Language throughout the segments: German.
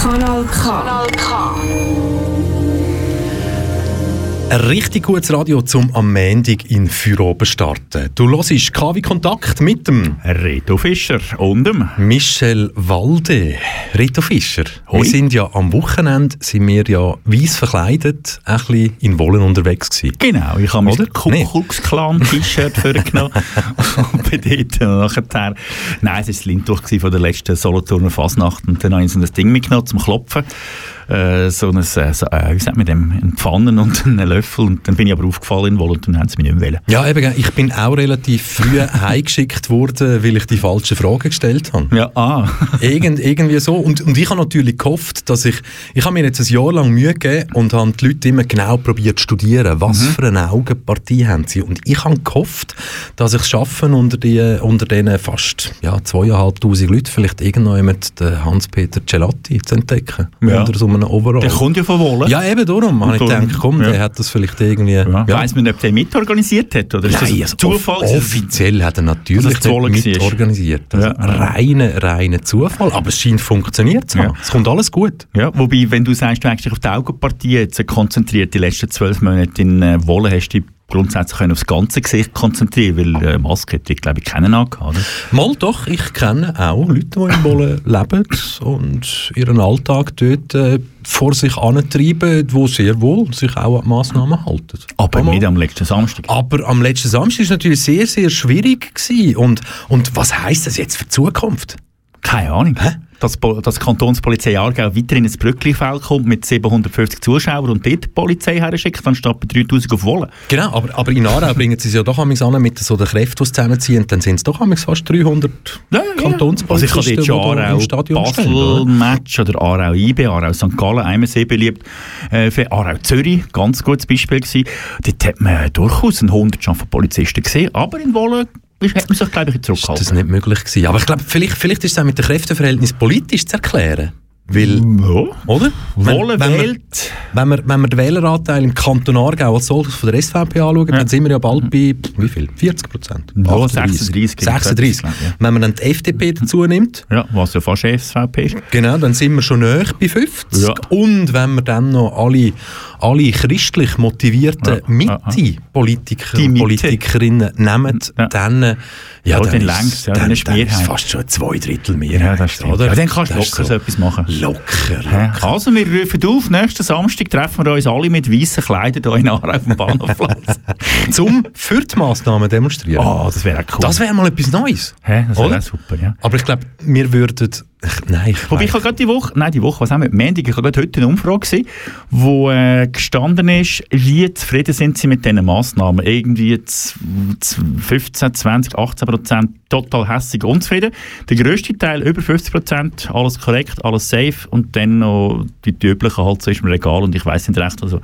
Kanal K. Kanal K. Ein richtig gutes Radio zum am Montag in Feierabend starten. Du hörst KW Kontakt mit dem Reto Fischer und dem Michel Walde. Reto Fischer, Hoi. wir sind ja am Wochenende sind wir ja weiss verkleidet, ein bisschen in Wollen unterwegs gewesen. Genau, ich habe mein Oder? Ku Nee. Klux Klan T-Shirt vorgenommen und bin dort nachher, nein, es war das Lindtuch von der letzten Solothurner Fasnacht und dann habe ich so ein Ding mitgenommen zum Klopfen, äh, so ein, äh, so, äh, wie sagt man dem, eine Pfanne und einen Löffel und dann bin ich aber aufgefallen in Wollen und dann haben sie mich nicht mehr wollen. Ja, eben, ich bin auch relativ früh heimgeschickt worden, weil ich die falschen Fragen gestellt habe. Ja, ah. Irgend, irgendwie so. Und, und ich habe natürlich gehofft, dass ich, ich habe mir jetzt ein Jahr lang Mühe gegeben und habe die Leute immer genau probiert zu studieren, was Mhm. für eine Augenpartie haben sie. Und ich habe gehofft, dass ich es schaffe, unter, die, unter diesen fast ja, zweieinhalbtausend Leuten vielleicht irgendjemand den Hans-Peter Celatti zu entdecken. Ja. Unter so einem Overall. Der kommt ja von Wollen. ja, eben darum. habe ich gedacht, komm, ja. der hat das vielleicht irgendwie... Ja. Weiss man, ob der mitorganisiert hat oder ist das Nein, ein also Zufall? off- Offiziell hat er natürlich Dass es zu Wohlen mit war. organisiert. Also Ja. reiner, reiner Zufall. Aber es scheint funktioniert zu haben. Ja. Es kommt alles gut. Ja, wobei, wenn du sagst, du hast dich auf die Augenpartie jetzt konzentriert, die letzten zwölf Monate in äh, Wolle, hast du grundsätzlich können aufs ganze Gesicht konzentrieren, weil äh, Maske hätte ich, glaube ich, keinen angehabt, oder? Mal doch, ich kenne auch Leute, die in Wolle leben und ihren Alltag dort äh, vor sich antreiben, die sehr wohl sich auch an die Massnahmen halten. Aber Mal. nicht am letzten Samstag. Aber am letzten Samstag war es natürlich sehr, sehr schwierig. Gewesen. Und, und was heisst das jetzt für die Zukunft? Keine Ahnung. Dass, dass die Kantonspolizei Aargau weiter in ins Brücklifeld kommt mit 750 Zuschauern und dort die Polizei herschickt, anstatt bei 3000 auf Wolle. Genau, aber, aber in Aarau bringen sie es ja doch an mit so den Kräften, die zusammenziehen. Dann sind es doch fast 300 Also Kantonspolizisten, ich habe die dort schon Aarau Stadion? Basel-Match oder Aarau IB, Aarau St. Gallen, einmal sehr beliebt. Äh, für Aarau Zürich, ganz gutes Beispiel gewesen. Dort hat man durchaus einen Hundertschaft von Polizisten gesehen, aber in Wolle hat man sich, glaube ich, Ist das zurückgehalten. nicht möglich gewesen. Aber ich glaube, vielleicht, vielleicht ist es auch mit dem Kräfteverhältnis politisch zu erklären. Weil, Ja. oder? Wolle wenn, wir, wählt. wenn, wir, wenn wir den Wähleranteil im Kanton Aargau als solches von der SVP anschauen, dann sind wir ja bald bei, wie viel? 40 Prozent? Ja, 36, 36. ja. Wenn man dann die FDP dazu nimmt, Ja, was ja fast SVP ist. Genau, dann sind wir schon näher bei 50. Ja. Und wenn wir dann noch alle, alle christlich motivierten Ja, Mitte-Politiker und Mitte. Politikerinnen nehmen, Ja. dann, äh, ja, Ja, dann, dann ist, längst's, ja, dann, dann ist dann ist Mehrheit. fast schon zwei Drittel Mehrheit. Ja, das stimmt. Oder? Ja, dann kannst du locker so etwas machen. Locker. Ja. Also, wir rufen auf, nächsten Samstag treffen wir uns alle mit weißen Kleidern hier in Aarau auf dem Bahnhofplatz. Zum für die Massnahmen demonstrieren. oh, das wäre cool. Das wäre mal etwas Neues. Hä, das wäre super, ja. Aber ich glaube, wir würden... Ich, nein, ich Wobei ich habe gerade die Woche, nein, die Woche, was haben wir? Montag, ich habe gerade heute eine Umfrage gesehen, wo äh, gestanden ist, wie zufrieden sind sie mit diesen Massnahmen. Irgendwie z- z- 15, 20, 18 Prozent total hässig unzufrieden. Der grösste Teil, über 50 Prozent, alles korrekt, alles safe und dann noch die, die üblichen halt so ist im Regal und ich weiß nicht recht. Also,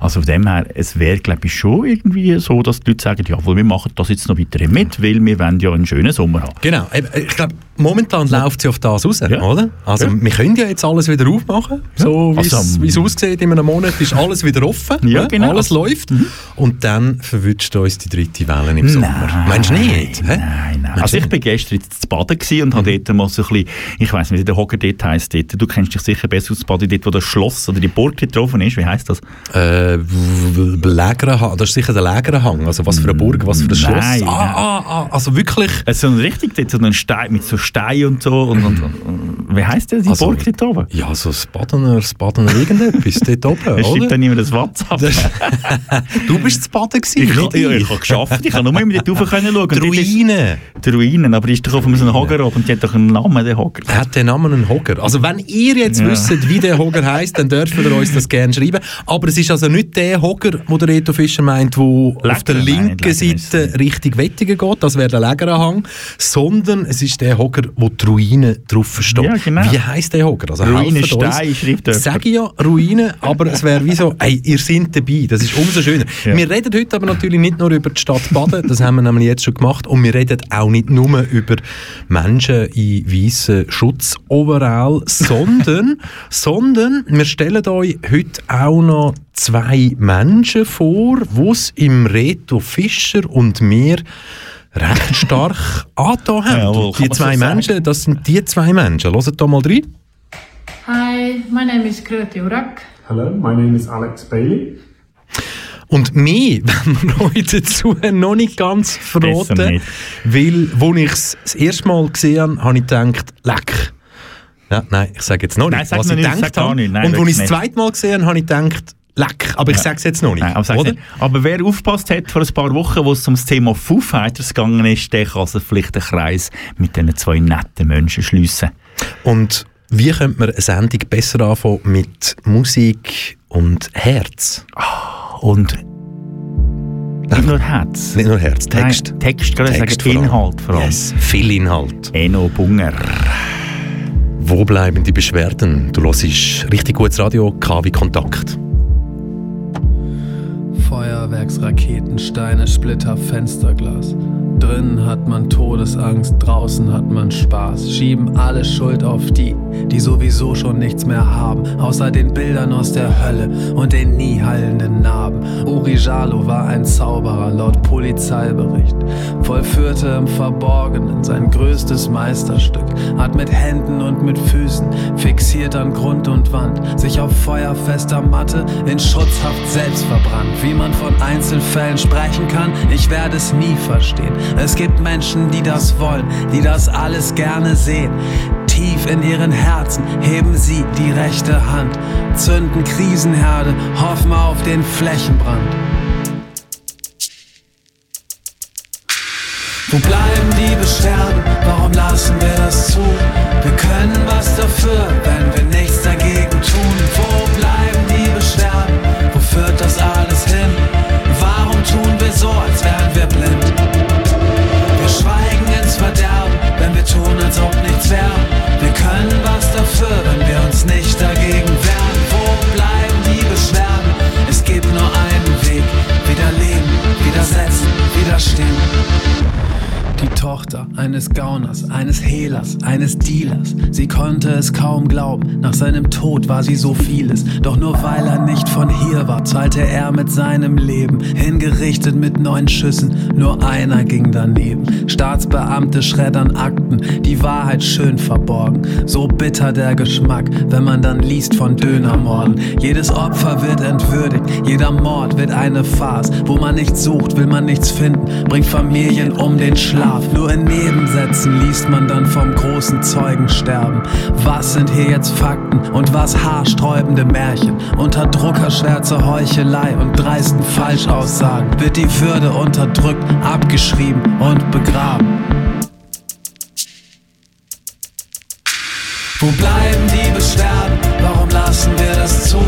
also von dem her, es wäre glaube ich schon irgendwie so, dass die Leute sagen, jawohl, wir machen das jetzt noch weiterhin mit, weil wir wollen ja einen schönen Sommer haben. Genau. Ich glaube, momentan läuft sie auf das raus, Ja. oder? Also, Ja. wir können ja jetzt alles wieder aufmachen. So wie Also, es wie es aussieht, in einem Monat ist alles wieder offen. Ja, genau. Alles läuft. Und dann verwünscht uns die dritte Welle im Sommer. Meinst du nicht? Nein, nein. Also ich bin gestern zu baden und habe dort mal so ein bisschen, ich weiss nicht, wie der Hocker dort heisst dort. Du kennst dich sicher besser aus baden, dort wo das Schloss oder die Burg getroffen ist. Wie heisst das? Äh, Lägerenhang, das ist sicher der Lägerenhang. Also was für eine Burg, was für ein Schloss. Nein, ah, ah, ah, also wirklich. Es ist so ein richtig, dort so ein Stein, mit so Stein und so. Und, und, und, wie heisst der, die Also, Burg dort oben? Ja, so das Badener, das Badener irgendetwas dort oben, Es schreibt oder? dann immer das WhatsApp. Das- du bist zu baden gewesen, ich, nicht ich, ich, ich. habe geschafft, ich habe nur immer dort rauf schauen. Die Die Ruinen, aber ist doch auf einem Hocker oben und die hat doch einen Namen, der Hocker. Er hat den Namen einen Hogger. Also wenn ihr jetzt Ja. wisst, wie der Hogger heißt, dann dürft ihr uns das gerne schreiben. Aber es ist also nicht der Hogger, wo der Reto Fischer meint, wo auf der linken Seite Richtung Wettigen geht, das wäre der Lägerenhang, sondern es ist der Hogger, wo die Ruine drauf steht. Ja, genau. Wie heisst der Hogger? Also Ruine helft uns. Stein schreibt Ich jemand. sage ja Ruine, aber es wäre wie so, ey, ihr seid dabei, das ist umso schöner. Ja. Wir reden heute aber natürlich nicht nur über die Stadt Baden, das haben wir nämlich jetzt schon gemacht, und wir reden auch nicht nur über Menschen in weißen Schutzoverall, sondern, sondern wir stellen euch heute auch noch zwei Menschen vor, die es im Reto Fischer und mir recht stark angetan haben. Jawohl, die zwei so. Menschen, das sind die zwei Menschen. Hört da mal rein. Hi, my name is Kröti Urak. Hello, my name is Alex Bailey. Und mich wenn wir heute dazu noch nicht ganz verraten, weil, als ich es das erste Mal gesehen habe, habe ich gedacht, leck. Ja, nein, ich sage jetzt noch nicht, Nein, was ich gedacht habe. nicht. Nein, Und als ich es das zweite Mal gesehen habe, habe ich gedacht, leck. Aber ich sage es jetzt noch nicht, Nein, aber, oder? nicht. aber wer aufgepasst hat vor ein paar Wochen, wo es um das Thema Foo Fighters gegangen ist, der kann also vielleicht den Kreis mit diesen zwei netten Menschen schliessen. Und wie könnte man eine Sendung besser anfangen mit Musik und Herz? Und nicht nur Herz. Nicht nur Herz, Text. Nein, Text, Text sagen, vor. Inhalt vor allem. Yes, viel Inhalt. Eno Bunger. Wo bleiben die Beschwerden? Du hörst richtig gutes Radio, KW Kontakt. Feuerwerksraketen, Steine, Splitter, Fensterglas. Drinnen hat man Todesangst, draußen hat man Spaß. Schieben alle Schuld auf die, die sowieso schon nichts mehr haben, außer den Bildern aus der Hölle und den nie heilenden Narben. Uri Jalo war ein Zauberer, laut Polizeibericht. Vollführte im Verborgenen sein größtes Meisterstück. Hat mit Händen und mit Füßen, fixiert an Grund und Wand, sich auf feuerfester Matte in Schutzhaft selbst verbrannt. Wie man von Einzelfällen sprechen kann, ich werde es nie verstehen. Es gibt Menschen, die das wollen, die das alles gerne sehen. Tief in ihren Herzen heben sie die rechte Hand, zünden Krisenherde, hoffen auf den Flächenbrand. Wo bleiben die Beschwerden? Warum lassen wir das zu? Wir können was dafür, wenn wir nichts so, als wären wir blind? Wir schweigen ins Verderben, wenn wir tun, als ob nichts wäre. Wir können was dafür, wenn wir uns nicht dagegen wehren. Wo bleiben die Beschwerden? Es gibt nur einen Weg. Wieder leben, widersetzen, widerstehen. Die Tochter eines Gauners, eines Hehlers, eines Dealers. Sie konnte es kaum glauben. Nach seinem Tod war sie so vieles. Doch nur weil er nicht von hier war, zahlte er mit seinem Leben. Hingerichtet mit neun Schüssen, nur einer ging daneben. Staatsbeamte schreddern Akten, die Wahrheit schön verborgen. So bitter der Geschmack, wenn man dann liest von Dönermorden. Jedes Opfer wird entwürdigt, jeder Mord wird eine Farce. Wo man nichts sucht, will man nichts finden, bringt Familien um den Schlaf. Nur in Nebensätzen liest man dann vom großen Zeugensterben. Was sind hier jetzt Fakten und was haarsträubende Märchen? Unter Druckerschwärze Heuchelei und dreisten Falschaussagen wird die Würde unterdrückt, abgeschrieben und begraben. Wo bleiben die Beschwerden? Warum lassen wir das zu?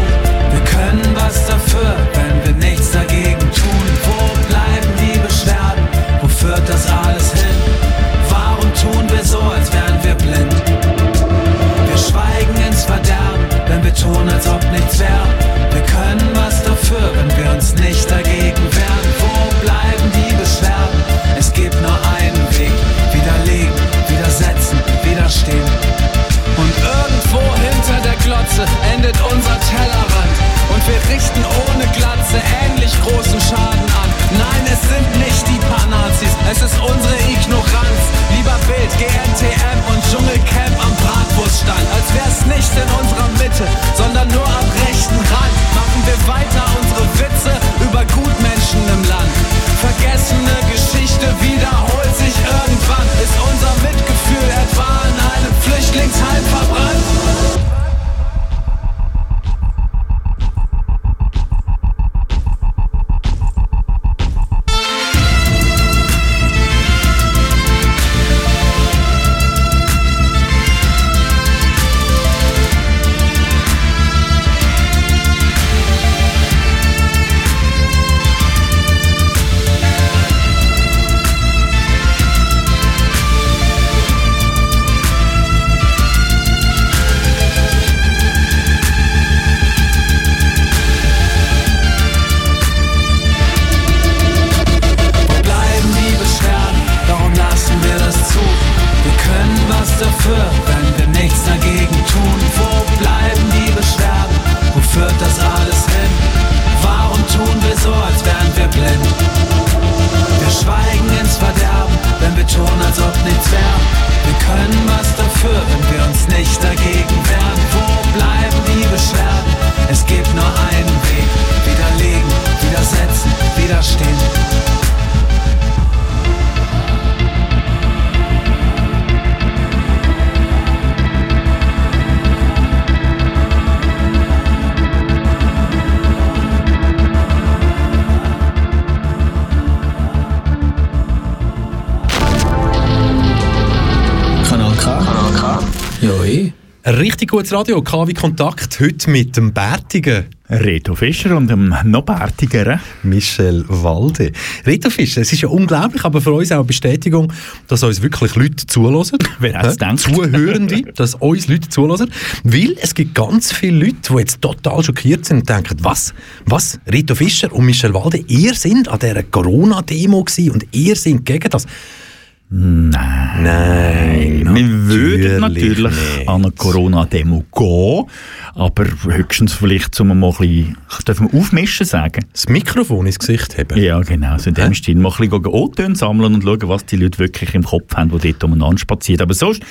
GNTM und Dschungelcamp am Bratwurststand. Als wär's nicht in unserer Mitte, sondern nur am rechten Rand. Machen wir weiter unsere Witze über Gutmenschen im Land. Vergessene Geschichte wiederholt sich irgendwann. Ist unser Mitgefühl etwa in einem Flüchtlingsheim verbrannt? Gutes Radio, KW Kontakt, heute mit dem bärtigen Reto Fischer und dem noch bärtigeren. Michel Walde. Reto Fischer, es ist ja unglaublich, aber für uns auch eine Bestätigung, dass uns wirklich Leute zulassen. Wer hätte es gedacht? Zuhörende, dass uns Leute zulassen. Weil es gibt ganz viele Leute, die jetzt total schockiert sind und denken, was, was, Reto Fischer und Michel Walde, ihr sind an dieser Corona-Demo und ihr sind gegen das. Nein. Nein. Wir würden natürlich nicht. an eine Corona-Demo gehen, aber höchstens vielleicht, um mal ein bisschen, dürfen wir aufmischen sagen? Das Mikrofon ins Gesicht haben. Ja, genau. So in dem Stil mal ein bisschen O-Töne sammeln und schauen, was die Leute wirklich im Kopf haben, die dort umeinander spazieren. Aber sonst,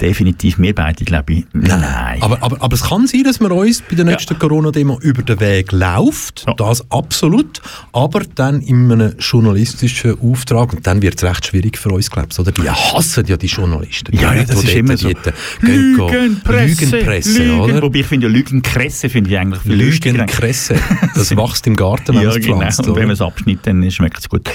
definitiv wir beide, glaube ich, nein. Aber, aber, aber es kann sein, dass man uns bei der nächsten Corona-Demo über den Weg läuft. Ja. Das absolut. Aber dann in einem journalistischen Auftrag. Und dann wird es recht schwierig für uns, glaube ich. Oder? Die hassen ja die Journalisten. Ja, ja, das ist immer so. Lügenpresse, Lügenpresse, Lügen. oder? Wobei ich finde ja Lügenkresse finde ich eigentlich viel. Lügenkresse. Das wächst im Garten, wenn Ja, man es genau. pflanzt. Und wenn man es abschneidet, dann schmeckt es gut.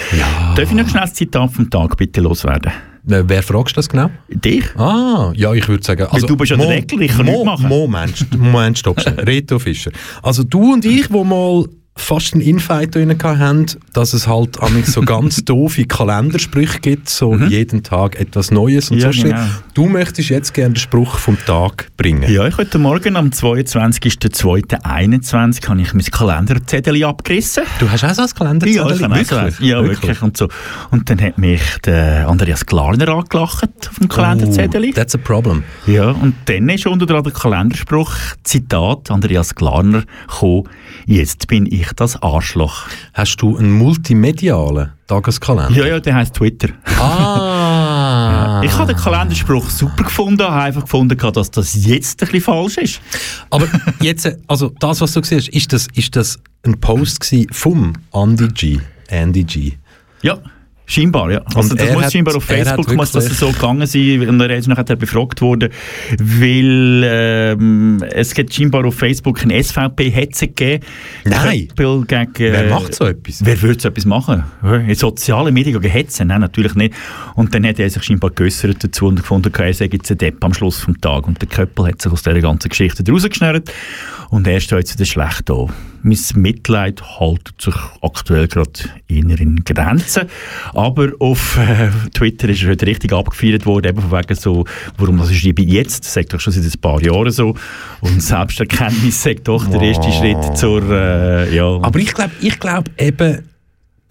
Darf ich noch schnell das Zitat vom Tag bitte loswerden? Äh, Wer fragst du das genau? Dich? Ah, ja, ich würde sagen... Also, du bist ja der Regel, ich kann Mo, nichts machen. Moment, Moment, stopp schnell. Reto Fischer. Also du und ich, wo mal fast einen Infight drin hatten, dass es halt amigs so ganz doofe Kalendersprüche gibt, so jeden Tag etwas Neues und Mhm. Ja, so. genau. Du möchtest jetzt gerne den Spruch vom Tag bringen. Ja, ich heute Morgen am 22.02.21 habe ich mein Kalenderzettel abgerissen. Du hast auch so ein Kalenderzettel? Ja, ich habe auch so. Ja, wirklich. Und, so. und dann hat mich der Andreas Glarner angelacht auf dem Kalenderzettel. Oh, that's a problem. Ja, und dann ist unter anderem der Kalenderspruch, Zitat, Andreas Glarner, gekommen, jetzt bin ich das Arschloch. Hast du einen multimedialen Tageskalender? Ja, ja, der heisst Twitter. Ah. Ich habe den Kalenderspruch super gefunden, habe einfach gefunden, dass das jetzt ein bisschen falsch ist. Aber jetzt, äh, also das, was du siehst, ist das, ist das ein Post vom Andy G. Andy G. Ja. Scheinbar, ja. Also Und das muss hat- scheinbar auf Facebook muss das wirklich- so gegangen sein und er ist nachher befragt worden, weil ähm, es gibt scheinbar auf Facebook ein SVP-Hetze gegeben. Nein. Gegen, Wer äh, macht so etwas? Wer würde so etwas machen? In sozialen Medien gegen Hetzen? Nein, natürlich nicht. Und dann hat er sich scheinbar geäussert dazu und gefunden, er sei jetzt ein Depp am Schluss vom Tag. Und der Köppel hat sich aus dieser ganzen Geschichte rausgeschnürt und er steht jetzt schlecht da. Mein Mitleid haltet sich aktuell gerade eher in Grenzen. Aber auf äh, Twitter ist er heute richtig abgefeiert worden, eben von wegen so, warum das ist ich jetzt, sagt doch schon seit ein paar Jahren so. Und Selbsterkenntnis sagt doch der erste Schritt zur, äh, ja. Aber ich glaube ich glaub eben,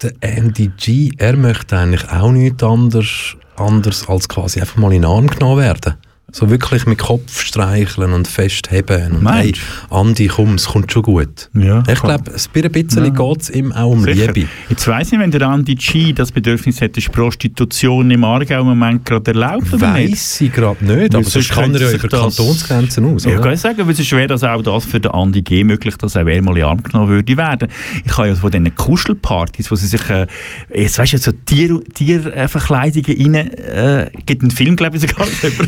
der Andy G, er möchte eigentlich auch nichts anderes, anders als quasi einfach mal in den Arm genommen werden. So wirklich mit Kopf streicheln und festheben. Und hey, Meinst Andi, komm, es kommt schon gut. Ja, ich glaube, ein bisschen geht es ihm auch um Sicher. Liebe. Jetzt weiss ich, wenn der Andi G das Bedürfnis hat, ist Prostitution im Aargau im Moment gerade erlaubt oder nicht? Weiss ich gerade nicht, Weil aber sonst kann er ja über das- Kantonsgrenzen aus. Ja, oder? kann ich sagen, es ist schwer, dass auch das für den Andi G möglich dass auch er mal in Arm genommen würde werden. Ich habe ja von diesen Kuschelpartys, wo sie sich, äh, jetzt weißt du, so Tier, Tierverkleidungen rein, äh, gibt einen Film, glaube ich, sogar über.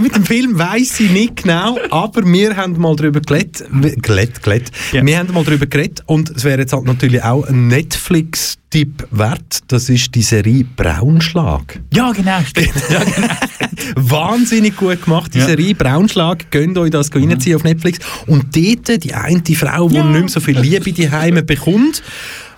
Mit dem Film? Weiss ich nicht genau, aber wir haben mal darüber geredet. Geredet, geredet. Ja. Wir haben mal darüber geredet und es wäre jetzt halt natürlich auch ein Netflix-Tipp wert. Das ist die Serie Braunschlag. Ja, genau. Ja, genau. Wahnsinnig gut gemacht, die Ja. Serie Braunschlag. Gönnt euch das reinziehen auf Netflix. Und dort, die eine Frau, die Ja. nicht mehr so viel Liebe die Heime bekommt,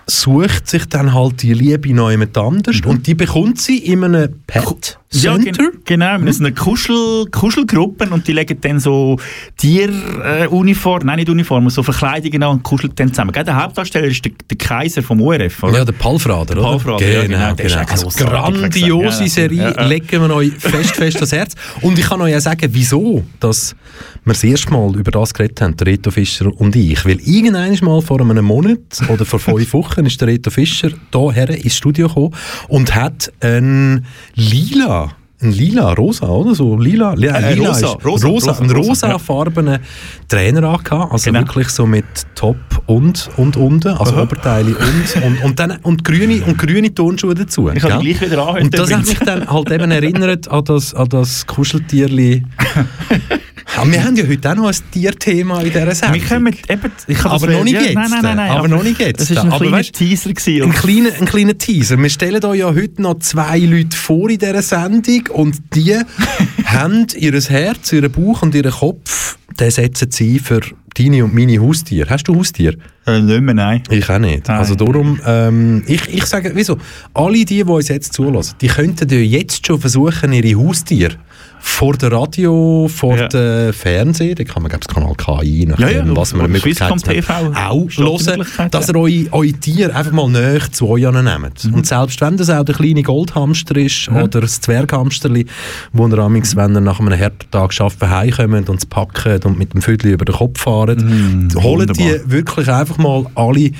sucht sich dann halt die Liebe noch jemand anders und die bekommt sie in einem Pet Ja, gen genau. Wir sind eine Kuschel Kuschelgruppe und die legen dann so Tieruniformen, nein, nicht Uniformen, so Verkleidungen an und kuscheln dann zusammen. Gell, Der Hauptdarsteller ist der, der Kaiser vom ORF, oder? Ja, der Palfrader, oder? Palfrader, ja, genau. Der ist genau. auch Also grossartig, grandiose ja, Serie, ja, legen wir euch fest, fest ans Herz. Und ich kann euch auch sagen, wieso dass wir das erste Mal über das geredet haben, der Reto Fischer und ich. Weil irgendwann mal vor einem Monat oder vor fünf Wochen ist der Reto Fischer hierher ins Studio gekommen und hat ein lila ein lila, rosa, oder? So lila, ja, Äh, lila rosa, rosa, rosa, rosa, einen rosa, rosafarbenen Trainer angehabt, also Genau. wirklich so mit Top und und unten, also Oberteile und und und dann und grüne und grüne Turnschuhe dazu. Ich die gleich wieder an. Und das hat mich dann halt eben erinnert an das, an das Kuscheltierli Ja, wir haben ja heute auch noch ein Tierthema in dieser Sendung. Wir kommen eben, ich Aber noch nicht ja, jetzt. Nein, nein, nein, nein, Aber noch nicht jetzt. Das war ein Aber kleiner weißt- Teaser. Gewesen, Ein kleiner, ein kleiner Teaser. Wir stellen euch ja heute noch zwei Leute vor in dieser Sendung und die haben ihr Herz, ihren Bauch und ihren Kopf, den setzen sie für deine und meine Haustiere. Hast du Haustiere? äh, nicht mehr, nein. Ich auch nicht. Nein. Also darum, ähm, ich, ich sage, wieso, alle die, die uns jetzt zulassen, die könnten ja jetzt schon versuchen, ihre Haustiere vor der Radio, vor Ja. der Fernsehen, da kann man, glaube ich, das Kanal KI, nach Ja, ja, was man auf eine Möglichkeit Swisscom TV auch die hören, dass ihr eure, eure Tiere einfach mal näher zu euch nehmt. Mhm. Und selbst wenn das auch der kleine Goldhamster ist oder das Zwerghamsterli, wo ihr amigs, wenn ihr nach einem harten Tag arbeiten, heimkommt und es packt und mit dem Viertel über den Kopf fahrt, holt die wunderbar. wirklich einfach mal alle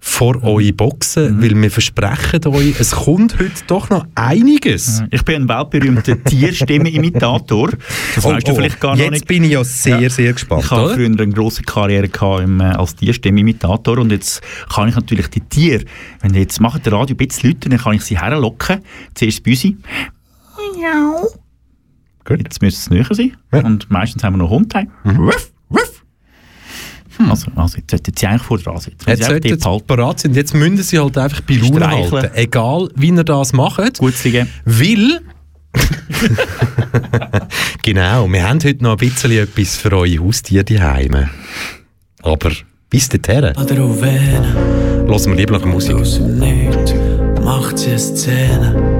vor eure Boxen, weil wir versprechen euch, es kommt heute doch noch einiges. Ich bin ein weltberühmter Tierstimme-Imitator. Das Oh, weißt du oh, vielleicht gar jetzt nicht. bin ich ja sehr, sehr gespannt. Ich habe oder? früher eine grosse Karriere gehabt im, äh, als Tierstimme-Imitator und jetzt kann ich natürlich die Tiere, wenn ihr jetzt macht der Radio ein bisschen Leute, dann kann ich sie herlocken. Zuerst Büsi. Gut. Jetzt müsste es näher sein. Ja. Mhm. Und meistens haben wir noch Hund. Wuff, wuff. Also, also jetzt sollten sie eigentlich vor dran sitzen. Jetzt sollten sie halten. parat sind. Jetzt müssen sie halt einfach bei Laune Streicheln. halten. Egal, wie ihr das macht. Gut liegen. Weil... genau, wir haben heute noch ein bisschen etwas für eure Haustiere daheim. Aber bis dahin, hören wir lieber noch Musik. aus dem Nichts macht sie eine Szene.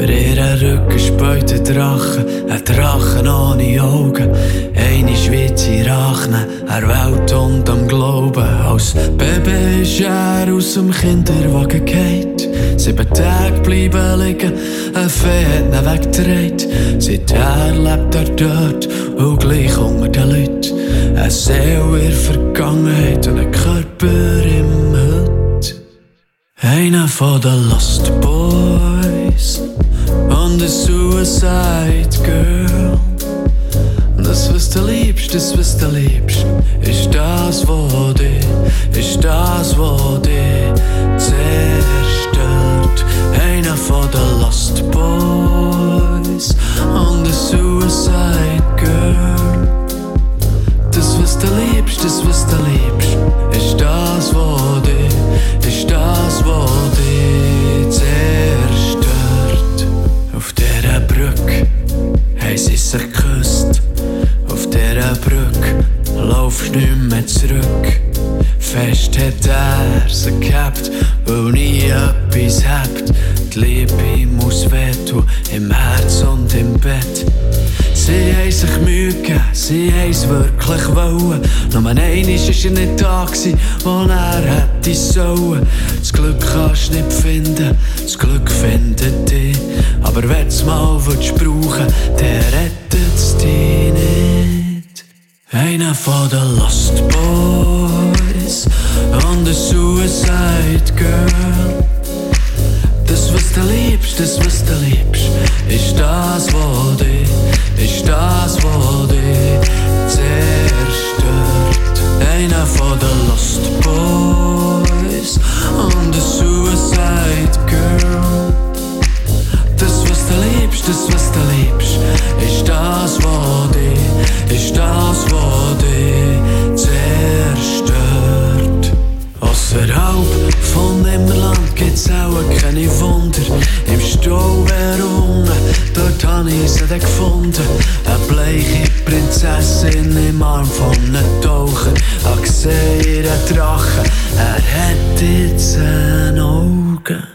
Über ihren Rücken späut ein Drache, ein Drachen ohne Augen. Eine Schweizer Rachne, er Welt und am Glauben. Als Baby ist er aus dem Kinderwagen gefallen. Sieben Tage bleiben liegen, ein Fee hat. Seither lebt er dort und gleich unter den Leuten. Eine Seele in Vergangenheit und ein Körper im Hut. Einer von den Lost Boys eine Suicide Girl. Das, was du liebst, das, was du liebst, ist das, was dich, ist das, was dich zerstört. Einer von den Lost Boys und eine Suicide Girl. Das, was du liebst, das, was du liebst, ist das, was nicht mehr zurück. Fest hat er sie gehabt, weil nie etwas habt. Die Liebe muss wehtun, im Herz und im Bett. Sie haben sich gegeben, sie haben es wirklich wollen. Nur einmal war er nicht da, gewesen, wo er hätte sollen. Das Glück kannst du nicht finden, das Glück findet dich. Aber wenn du es mal willst brauchen dann rettet es dich nicht. Einer for the Lost Boys und the Suicide Girl. Das, was du liebst, das, was du liebst, ist das, was dich, ist das, was dich zerstört. Einer von den Lost Boys und eine Suicide Girl. Das, was du liebst, das, was du liebst, ist das, was dich, ist das, was dich zerstört. Außerhalb von Immerland gibt's auch keine Wunder. Im Stau unten, dort hab ich sie gefunden. Eine bleiche Prinzessin im Arm von einem Taucher. Hab gesehen, ihren Drachen, er hat jetzt ein Auge.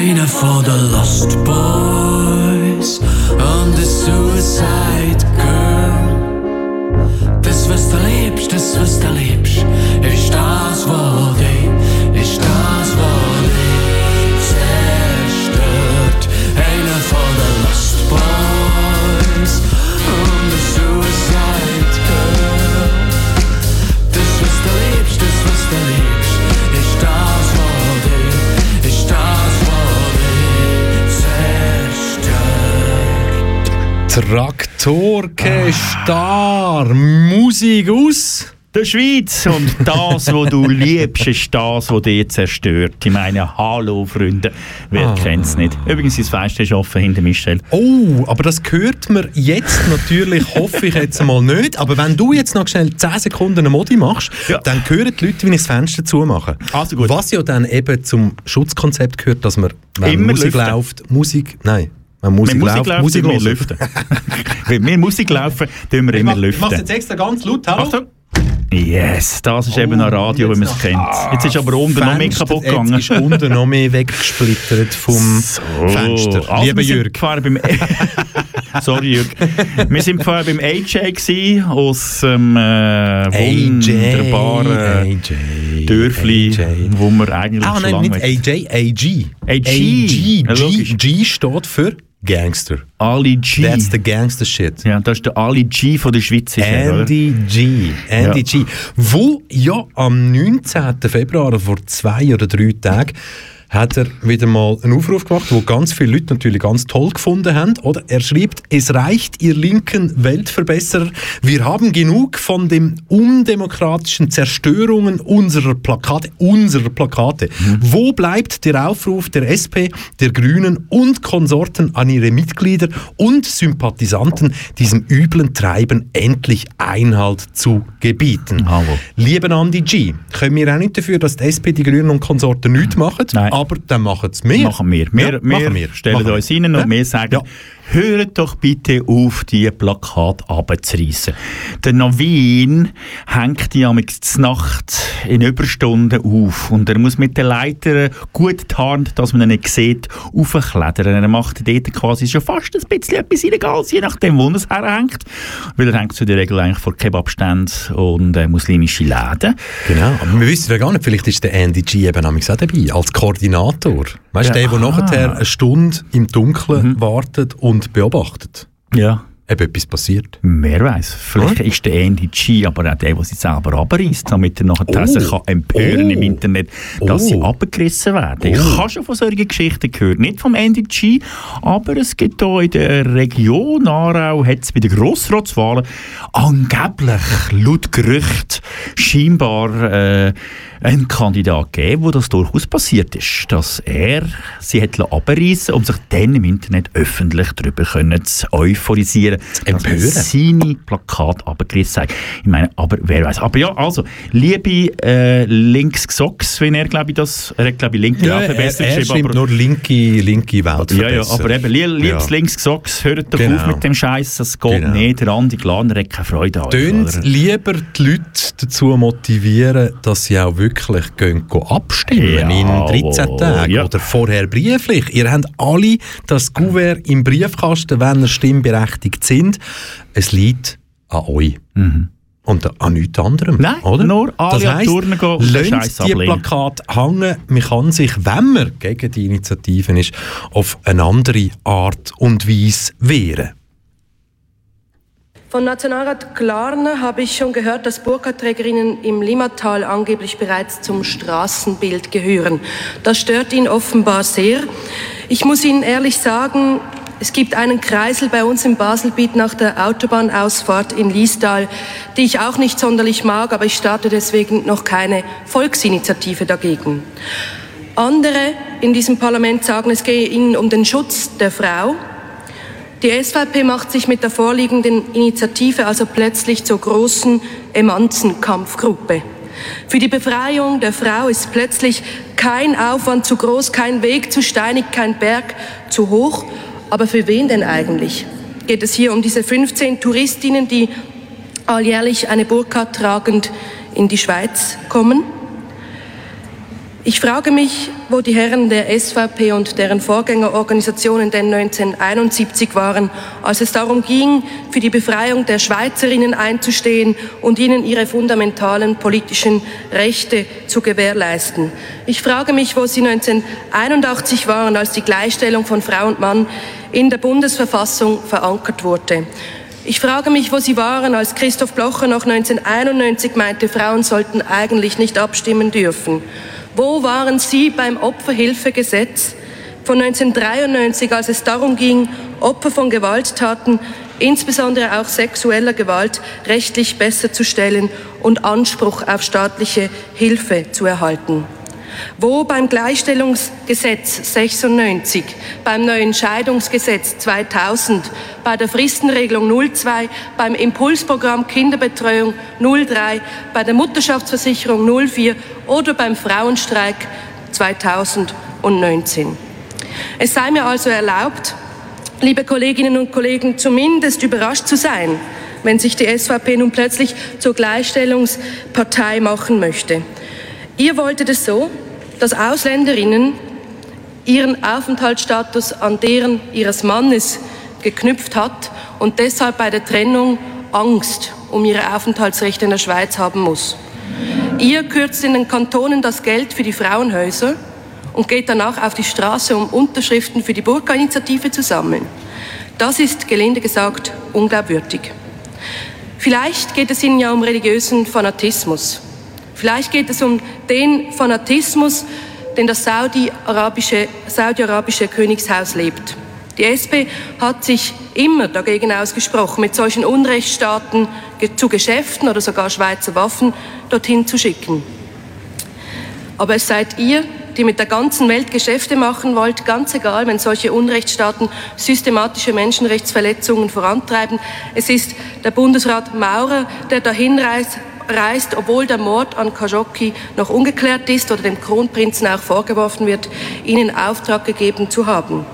Von den Lost Boys und the Suicide Girl. Das, was du liebst, das, was du liebst, ist das, was dich, ist das, dich zerstört. Traktorke Star, Musik aus der Schweiz. Und das, was du liebst, ist das, was dich zerstört. Ich meine, hallo Freunde, wer Ah. kennt's nicht? Übrigens, das Fenster ist offen hinter Michel. Oh, aber das hört man jetzt natürlich, hoffe ich jetzt mal nicht. Aber wenn du jetzt noch schnell 10 Sekunden eine Modi machst, Ja. dann hören die Leute, wie ich das Fenster zumache. Also gut. Was ja dann eben zum Schutzkonzept gehört, dass man, wenn Immer Musik lüften. läuft, Musik, nein, wenn Musik, Wenn Musik läuft, Musik wir lüften. Wenn wir Musik laufen, tun wir immer Ich mach's lüften. jetzt extra ganz laut, hallo? Achtung. Yes, das ist eben ein Radio, wie man es kennt. Jetzt ist aber unten noch mehr kaputt gegangen. Jetzt ist unten noch mehr weggesplittert vom Fenster. Also, Lieber wir sind Jürg. beim Sorry, Jürg. Wir sind vorher beim AJ gewesen, aus dem äh, wunderbaren AJ, Dörfli, AJ. wo wir eigentlich Ah, schon nein, lange nicht möchten. AJ, AG. AG. Ja, G. G steht für Gangster. Ali G. That's the gangster shit. ja, das ist der Ali G von der Schweiz. Er, oder? Andy G. Andy Ja. G. Wo ja am 19. Februar, vor zwei oder drei Tagen, hat er wieder mal einen Aufruf gemacht, wo ganz viele Leute natürlich ganz toll gefunden haben. Oder er schreibt, es reicht, ihr linken Weltverbesserer, wir haben genug von den undemokratischen Zerstörungen unserer Plakate. Unserer Plakate. Wo bleibt der Aufruf der SP, der Grünen und Konsorten an ihre Mitglieder und Sympathisanten, diesem üblen Treiben endlich Einhalt zu gebieten? Hallo. Lieber Andi G, können wir auch nicht dafür, dass die SP, die Grünen und Konsorten nichts machen, Nein. Aber dann machen es wir. Machen wir. Wir, Ja, wir, wir. stellen wir. uns rein und Ja. wir sagen. Hört doch bitte auf, die Plakate abzureißen. Der Navin hängt die am Nacht in Überstunden auf und er muss mit den Leitern gut tarnt, dass man ihn nicht sieht, aufklettern. Er macht dort quasi schon fast ein bisschen etwas Illegales, je nachdem, wo er es herhängt. Weil er hängt zu der Regel eigentlich vor Kebabständen und äh, muslimische Läden. Genau, aber wir wissen ja gar nicht, vielleicht ist der Andy G eben auch dabei, als Koordinator. Weißt du, Ja, der, der nachher eine Stunde im Dunkeln wartet und beobachtet, Ja. Ob etwas passiert. Wer weiß, vielleicht ist der Andy G aber auch der, der sie selber abreißt, damit er nachher Oh. sich kann empören Oh. im Internet, dass Oh. sie abgerissen werden. Ich Oh. habe schon von solchen Geschichten gehört, nicht vom Andy G, aber es gibt hier in der Region Aarau, hat es bei den Grossratswahlen angeblich, laut Gerücht, scheinbar äh, einen Kandidat gegeben, wo das durchaus passiert ist, dass er sie hat abreißen um sich dann im Internet öffentlich darüber können zu euphorisieren, empören. seine Plakate abgerissen hat. Ich meine, aber wer weiß. Aber ja, also, liebe äh, links Socks, wenn er, glaube ich, das, er hat, glaube ich, linke Ja, ja, er, besser er aber nur linke, linke Welt ja, ja, aber eben, li liebes Ja. links Socks, hört doch Genau. auf mit dem Scheiß, das geht Genau. nicht. Der Andi Glaner hat keine Freude an euch, Tönt lieber die Leute dazu motivieren, dass sie auch wirklich gehen, gehen abstimmen in Jawohl, 13 Tagen ja. oder vorher brieflich. Ihr habt alle das Kuvert im Briefkasten, wenn ihr stimmberechtigt sind. Es liegt an euch. Und an nichts anderem. Mhm. Nein, oder? nur alle das heisst, Turnen gehen und die ablehnen. Plakate hängen. Man kann sich, wenn man gegen die Initiativen ist, auf eine andere Art und Weise wehren. Von Nationalrat Klarner habe ich schon gehört, dass Burka-Trägerinnen im Limmatal angeblich bereits zum Straßenbild gehören. Das stört ihn offenbar sehr. Ich muss Ihnen ehrlich sagen, es gibt einen Kreisel bei uns im Baselbiet nach der Autobahnausfahrt in Liestal, die ich auch nicht sonderlich mag, aber ich starte deswegen noch keine Volksinitiative dagegen. Andere in diesem Parlament sagen, es gehe ihnen um den Schutz der Frau. Die SVP macht sich mit der vorliegenden Initiative also plötzlich zur großen Emanzenkampfgruppe. Für die Befreiung der Frau ist plötzlich kein Aufwand zu groß, kein Weg zu steinig, kein Berg zu hoch. Aber für wen denn eigentlich? Geht es hier um diese 15 Touristinnen, die alljährlich eine Burka tragend in die Schweiz kommen? Ich frage mich, wo die Herren der SVP und deren Vorgängerorganisationen denn 1971 waren, als es darum ging, für die Befreiung der Schweizerinnen einzustehen und ihnen ihre fundamentalen politischen Rechte zu gewährleisten. Ich frage mich, wo sie 1981 waren, als die Gleichstellung von Frau und Mann in der Bundesverfassung verankert wurde. Ich frage mich, wo Sie waren, als Christoph Blocher noch 1991 meinte, Frauen sollten eigentlich nicht abstimmen dürfen. Wo waren Sie beim Opferhilfegesetz von 1993, als es darum ging, Opfer von Gewalttaten insbesondere auch sexueller Gewalt, rechtlich besser zu stellen und Anspruch auf staatliche Hilfe zu erhalten. Wo beim Gleichstellungsgesetz 96, beim neuen Scheidungsgesetz 2000, bei der Fristenregelung 02, beim Impulsprogramm Kinderbetreuung 03, bei der Mutterschaftsversicherung 04 oder beim Frauenstreik 2019. Es sei mir also erlaubt, liebe Kolleginnen und Kollegen, zumindest überrascht zu sein, wenn sich die SVP nun plötzlich zur Gleichstellungspartei machen möchte. Ihr wolltet es so, dass Ausländerinnen ihren Aufenthaltsstatus an deren ihres Mannes geknüpft hat und deshalb bei der Trennung Angst um ihre Aufenthaltsrechte in der Schweiz haben muss. Ihr kürzt in den Kantonen das Geld für die Frauenhäuser und geht danach auf die Straße, um Unterschriften für die Burka-Initiative zu sammeln. Das ist, gelinde gesagt, unglaubwürdig. Vielleicht geht es Ihnen ja um religiösen Fanatismus. Vielleicht geht es um den Fanatismus, den das saudi-arabische Saudi Königshaus lebt. Die SP hat sich immer dagegen ausgesprochen, mit solchen Unrechtsstaaten zu Geschäften oder sogar Schweizer Waffen dorthin zu schicken. Aber es seid ihr, die mit der ganzen Welt Geschäfte machen wollt, ganz egal, wenn solche Unrechtsstaaten systematische Menschenrechtsverletzungen vorantreiben. Es ist der Bundesrat Maurer, der dahin reist, reist, obwohl der Mord an Khashoggi noch ungeklärt ist oder dem Kronprinzen auch vorgeworfen wird, ihnen Auftrag gegeben zu haben.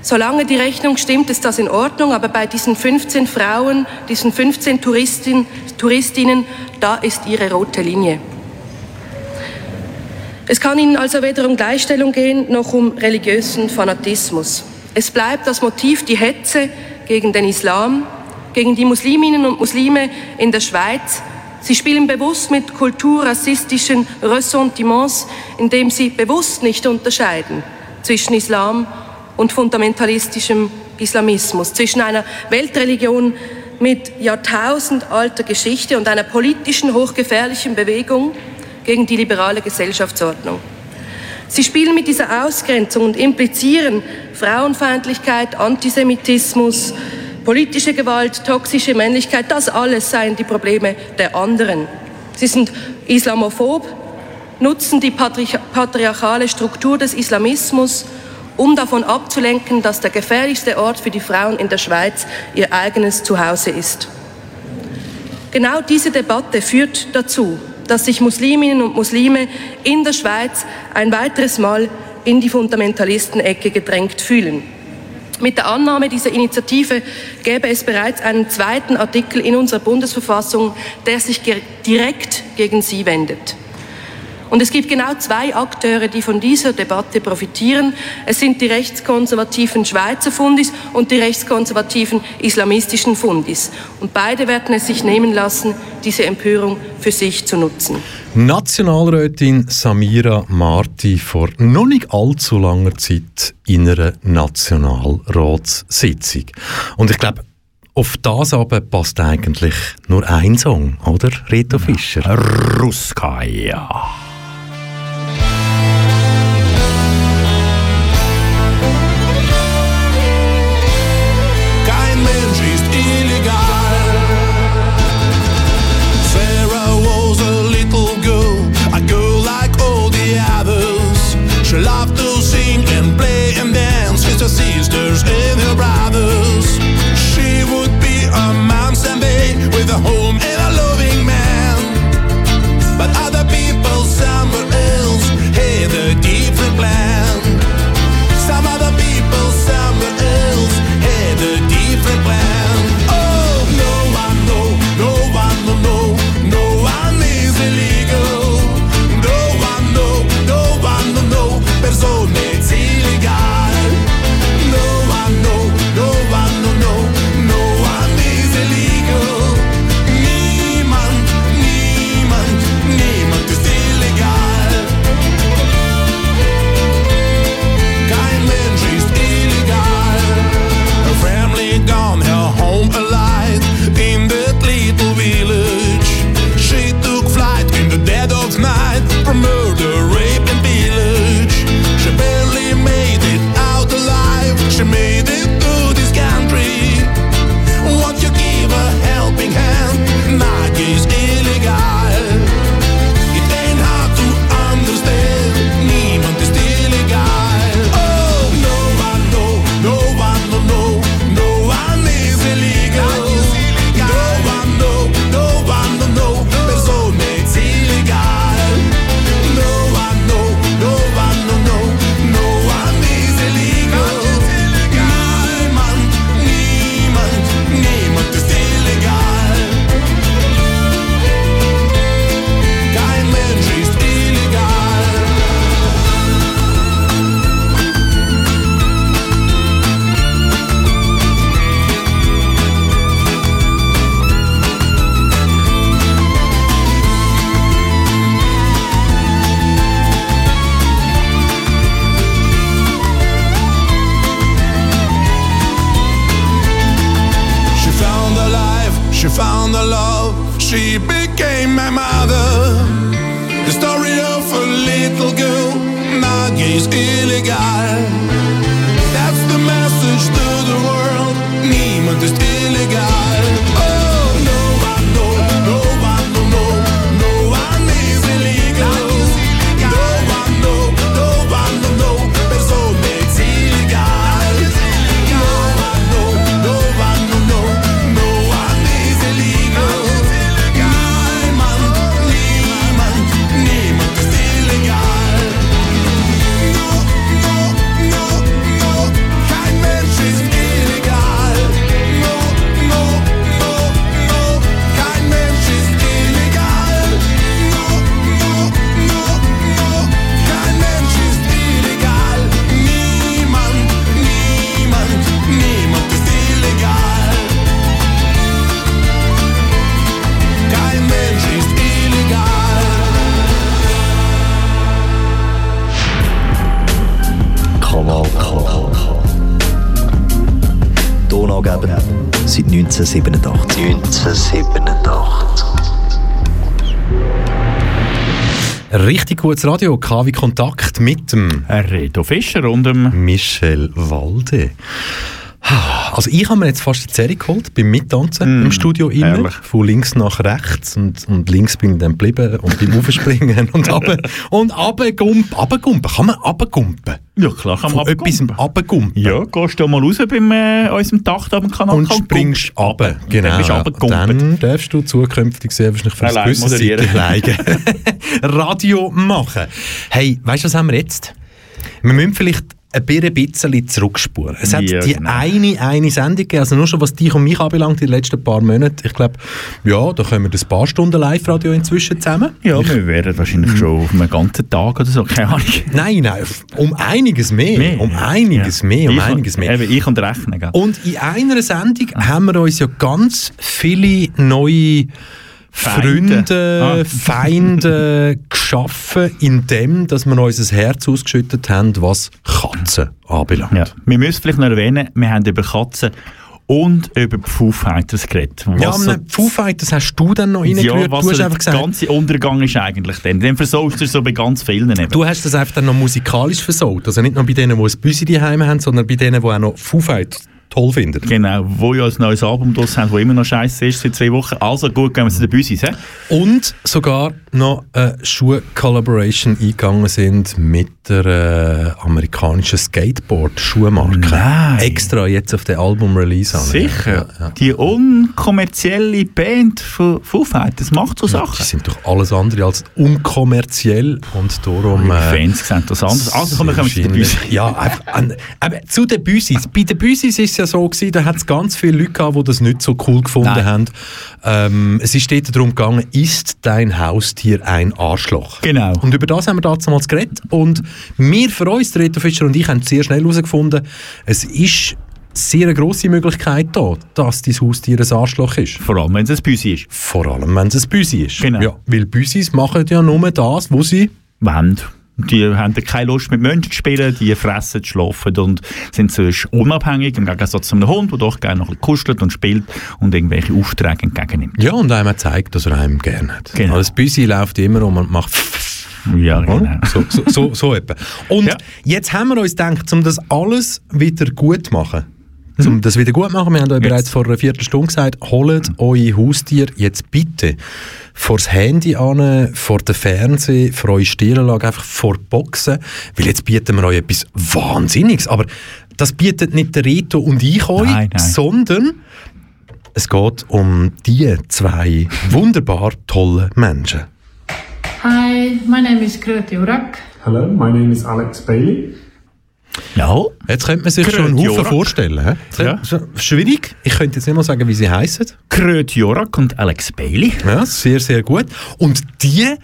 Solange die Rechnung stimmt, ist das in Ordnung, aber bei diesen 15 Frauen, diesen 15 Touristin, Touristinnen, da ist ihre rote Linie. Es kann Ihnen also weder um Gleichstellung gehen, noch um religiösen Fanatismus. Es bleibt das Motiv die Hetze gegen den Islam, gegen die Musliminnen und Muslime in der Schweiz. Sie spielen bewusst mit kulturrassistischen Ressentiments, indem sie bewusst nicht unterscheiden zwischen Islam und fundamentalistischem Islamismus, zwischen einer Weltreligion mit jahrtausendalter Geschichte und einer politischen hochgefährlichen Bewegung, gegen die liberale Gesellschaftsordnung. Sie spielen mit dieser Ausgrenzung und implizieren Frauenfeindlichkeit, Antisemitismus, politische Gewalt, toxische Männlichkeit, das alles seien die Probleme der anderen. Sie sind islamophob, nutzen die patriarchale Struktur des Islamismus, um davon abzulenken, dass der gefährlichste Ort für die Frauen in der Schweiz ihr eigenes Zuhause ist. Genau diese Debatte führt dazu, dass sich Musliminnen und Muslime in der Schweiz ein weiteres Mal in die Fundamentalistenecke gedrängt fühlen. Mit der Annahme dieser Initiative gäbe es bereits einen zweiten Artikel in unserer Bundesverfassung, der sich direkt gegen sie wendet. Und es gibt genau zwei Akteure, die von dieser Debatte profitieren. Es sind die rechtskonservativen Schweizer Fundis und die rechtskonservativen islamistischen Fundis. Und beide werden es sich nehmen lassen, diese Empörung für sich zu nutzen. Nationalrätin Samira Marti vor noch nicht allzu langer Zeit in einer Nationalratssitzung. Und ich glaube, auf das aber passt eigentlich nur ein Song, oder? Reto Fischer. Ruskaya. the whole 1987. 1987. Richtig gutes Radio, KW Kontakt mit dem Reto Fischer und dem Michel Walde. Also ich habe mir jetzt fast die Serie geholt, beim Mittanzen im Studio immer, herrlich. von links nach rechts und, und links bin ich dann geblieben und beim Aufspringen und runter und runtergumpen, runtergumpen, kann man runtergumpen? Ja, klar, kann man Von etwas runtergumpen? Ja, gehst du mal raus beim äh, unserem Dach da am Kanal Und springst runter, genau. Dann. Dann darfst du zukünftig sehr wahrscheinlich für Allein. Zeit alleine Radio machen. Hey, weißt du, was haben wir jetzt? Wir müssen vielleicht ein bisschen zurückspuren. Es hat Ja, die genau. eine, eine Sendung gegeben, also nur schon was dich und mich anbelangt, in den letzten paar Monaten. Ich glaube, ja, da können wir ein paar Stunden Live-Radio inzwischen zusammen. Ja, wir wären wahrscheinlich schon auf einem ganzen Tag oder so, keine Ahnung. Nein, nein, um einiges mehr. Mehr, um ja. einiges Ja. mehr, um Ich und- einiges mehr. Eben, ich und Rechnen, gell? Und in einer Sendung haben wir uns ja ganz viele neue Feinde. Freunde, Ah. Feinde geschaffen, indem dass wir uns ein Herz ausgeschüttet haben, was Katzen anbelangt. Ja. Wir müssen vielleicht noch erwähnen, wir haben über Katzen und über die Foo Fighters geredet. Ja, Was so- aber Foo Fighters hast du dann noch reingerührt. ja, was du hast so einfach der gesagt, ganze Untergang ist eigentlich dann. Den versaust du so bei ganz vielen eben. du hast das einfach dann noch musikalisch versaut. Also nicht nur bei denen, die ein Büsi daheim haben, sondern bei denen, die auch noch Foo Fighters toll finden. Genau, wo ja ein neues Album draus haben, das immer noch scheiße ist seit zwei Wochen. Also gut, gehen wir zu den Büsis. hä? Und sogar noch eine Schuh-Collaboration eingegangen sind mit der äh, amerikanischen Skateboard-Schuhmarke. Nein. Extra jetzt auf den Album-Release an. Sicher. Ja, ja. Die unkommerzielle Band von Foo Fighters macht so Die Sachen. sind doch alles andere als unkommerziell und darum... Die äh, Fans sehen das anders. Also kommen wir zu den Büsis. Ja, einfach an, eben, zu den Büsis. Bei den Büsis ist es ja so gewesen, da hat es ganz viele Leute gehabt, die das nicht so cool gefunden Nein. haben. Ähm, es ist dort darum gegangen, ist dein Haustier ein Arschloch? Genau. Und über das haben wir damals geredet. Und wir für uns, Reto Fischer und ich, haben sehr schnell herausgefunden, es ist sehr eine grosse Möglichkeit da, dass dein Haustier ein Arschloch ist. Vor allem, wenn es ein Büsi ist. Vor allem, wenn es ein Büsi ist. Genau. Ja, weil Büsis machen ja nur das, wo sie... Wollen. Die haben keine Lust mit Menschen zu spielen, die fressen, schlafen und sind sonst unabhängig, im Gegensatz zu einem Hund, der doch gerne noch ein bisschen kuschelt und spielt und irgendwelche Aufträge entgegennimmt. Ja, und einem zeigt, dass er einem gerne hat. Genau. Also das Büsi läuft immer um und macht... Ja, genau. So, so, so, so etwa. Und Ja. jetzt haben wir uns gedacht, um das alles wieder gut zu machen, um das wieder gut zu machen, wir haben euch bereits vor einer Viertelstunde gesagt, holt eure Haustier jetzt bitte vors Handy an, vor den Fernseher, vor eure Stirnlage, einfach vor die Boxen, weil jetzt bieten wir euch etwas Wahnsinniges. Aber das bietet nicht der Reto und ich euch, Nein, nein. sondern es geht um die zwei wunderbar tollen Menschen. Hi, my name is Kröti Urak. Hello, my name is Alex Bailey. Ja, Jetzt könnte man sich schon einen. Haufen vorstellen. Ja. Schwierig. Ich könnte jetzt nicht mal sagen, wie sie heißen. Kröt Jorak und Alex Bailey. Ja, sehr, sehr gut. Und die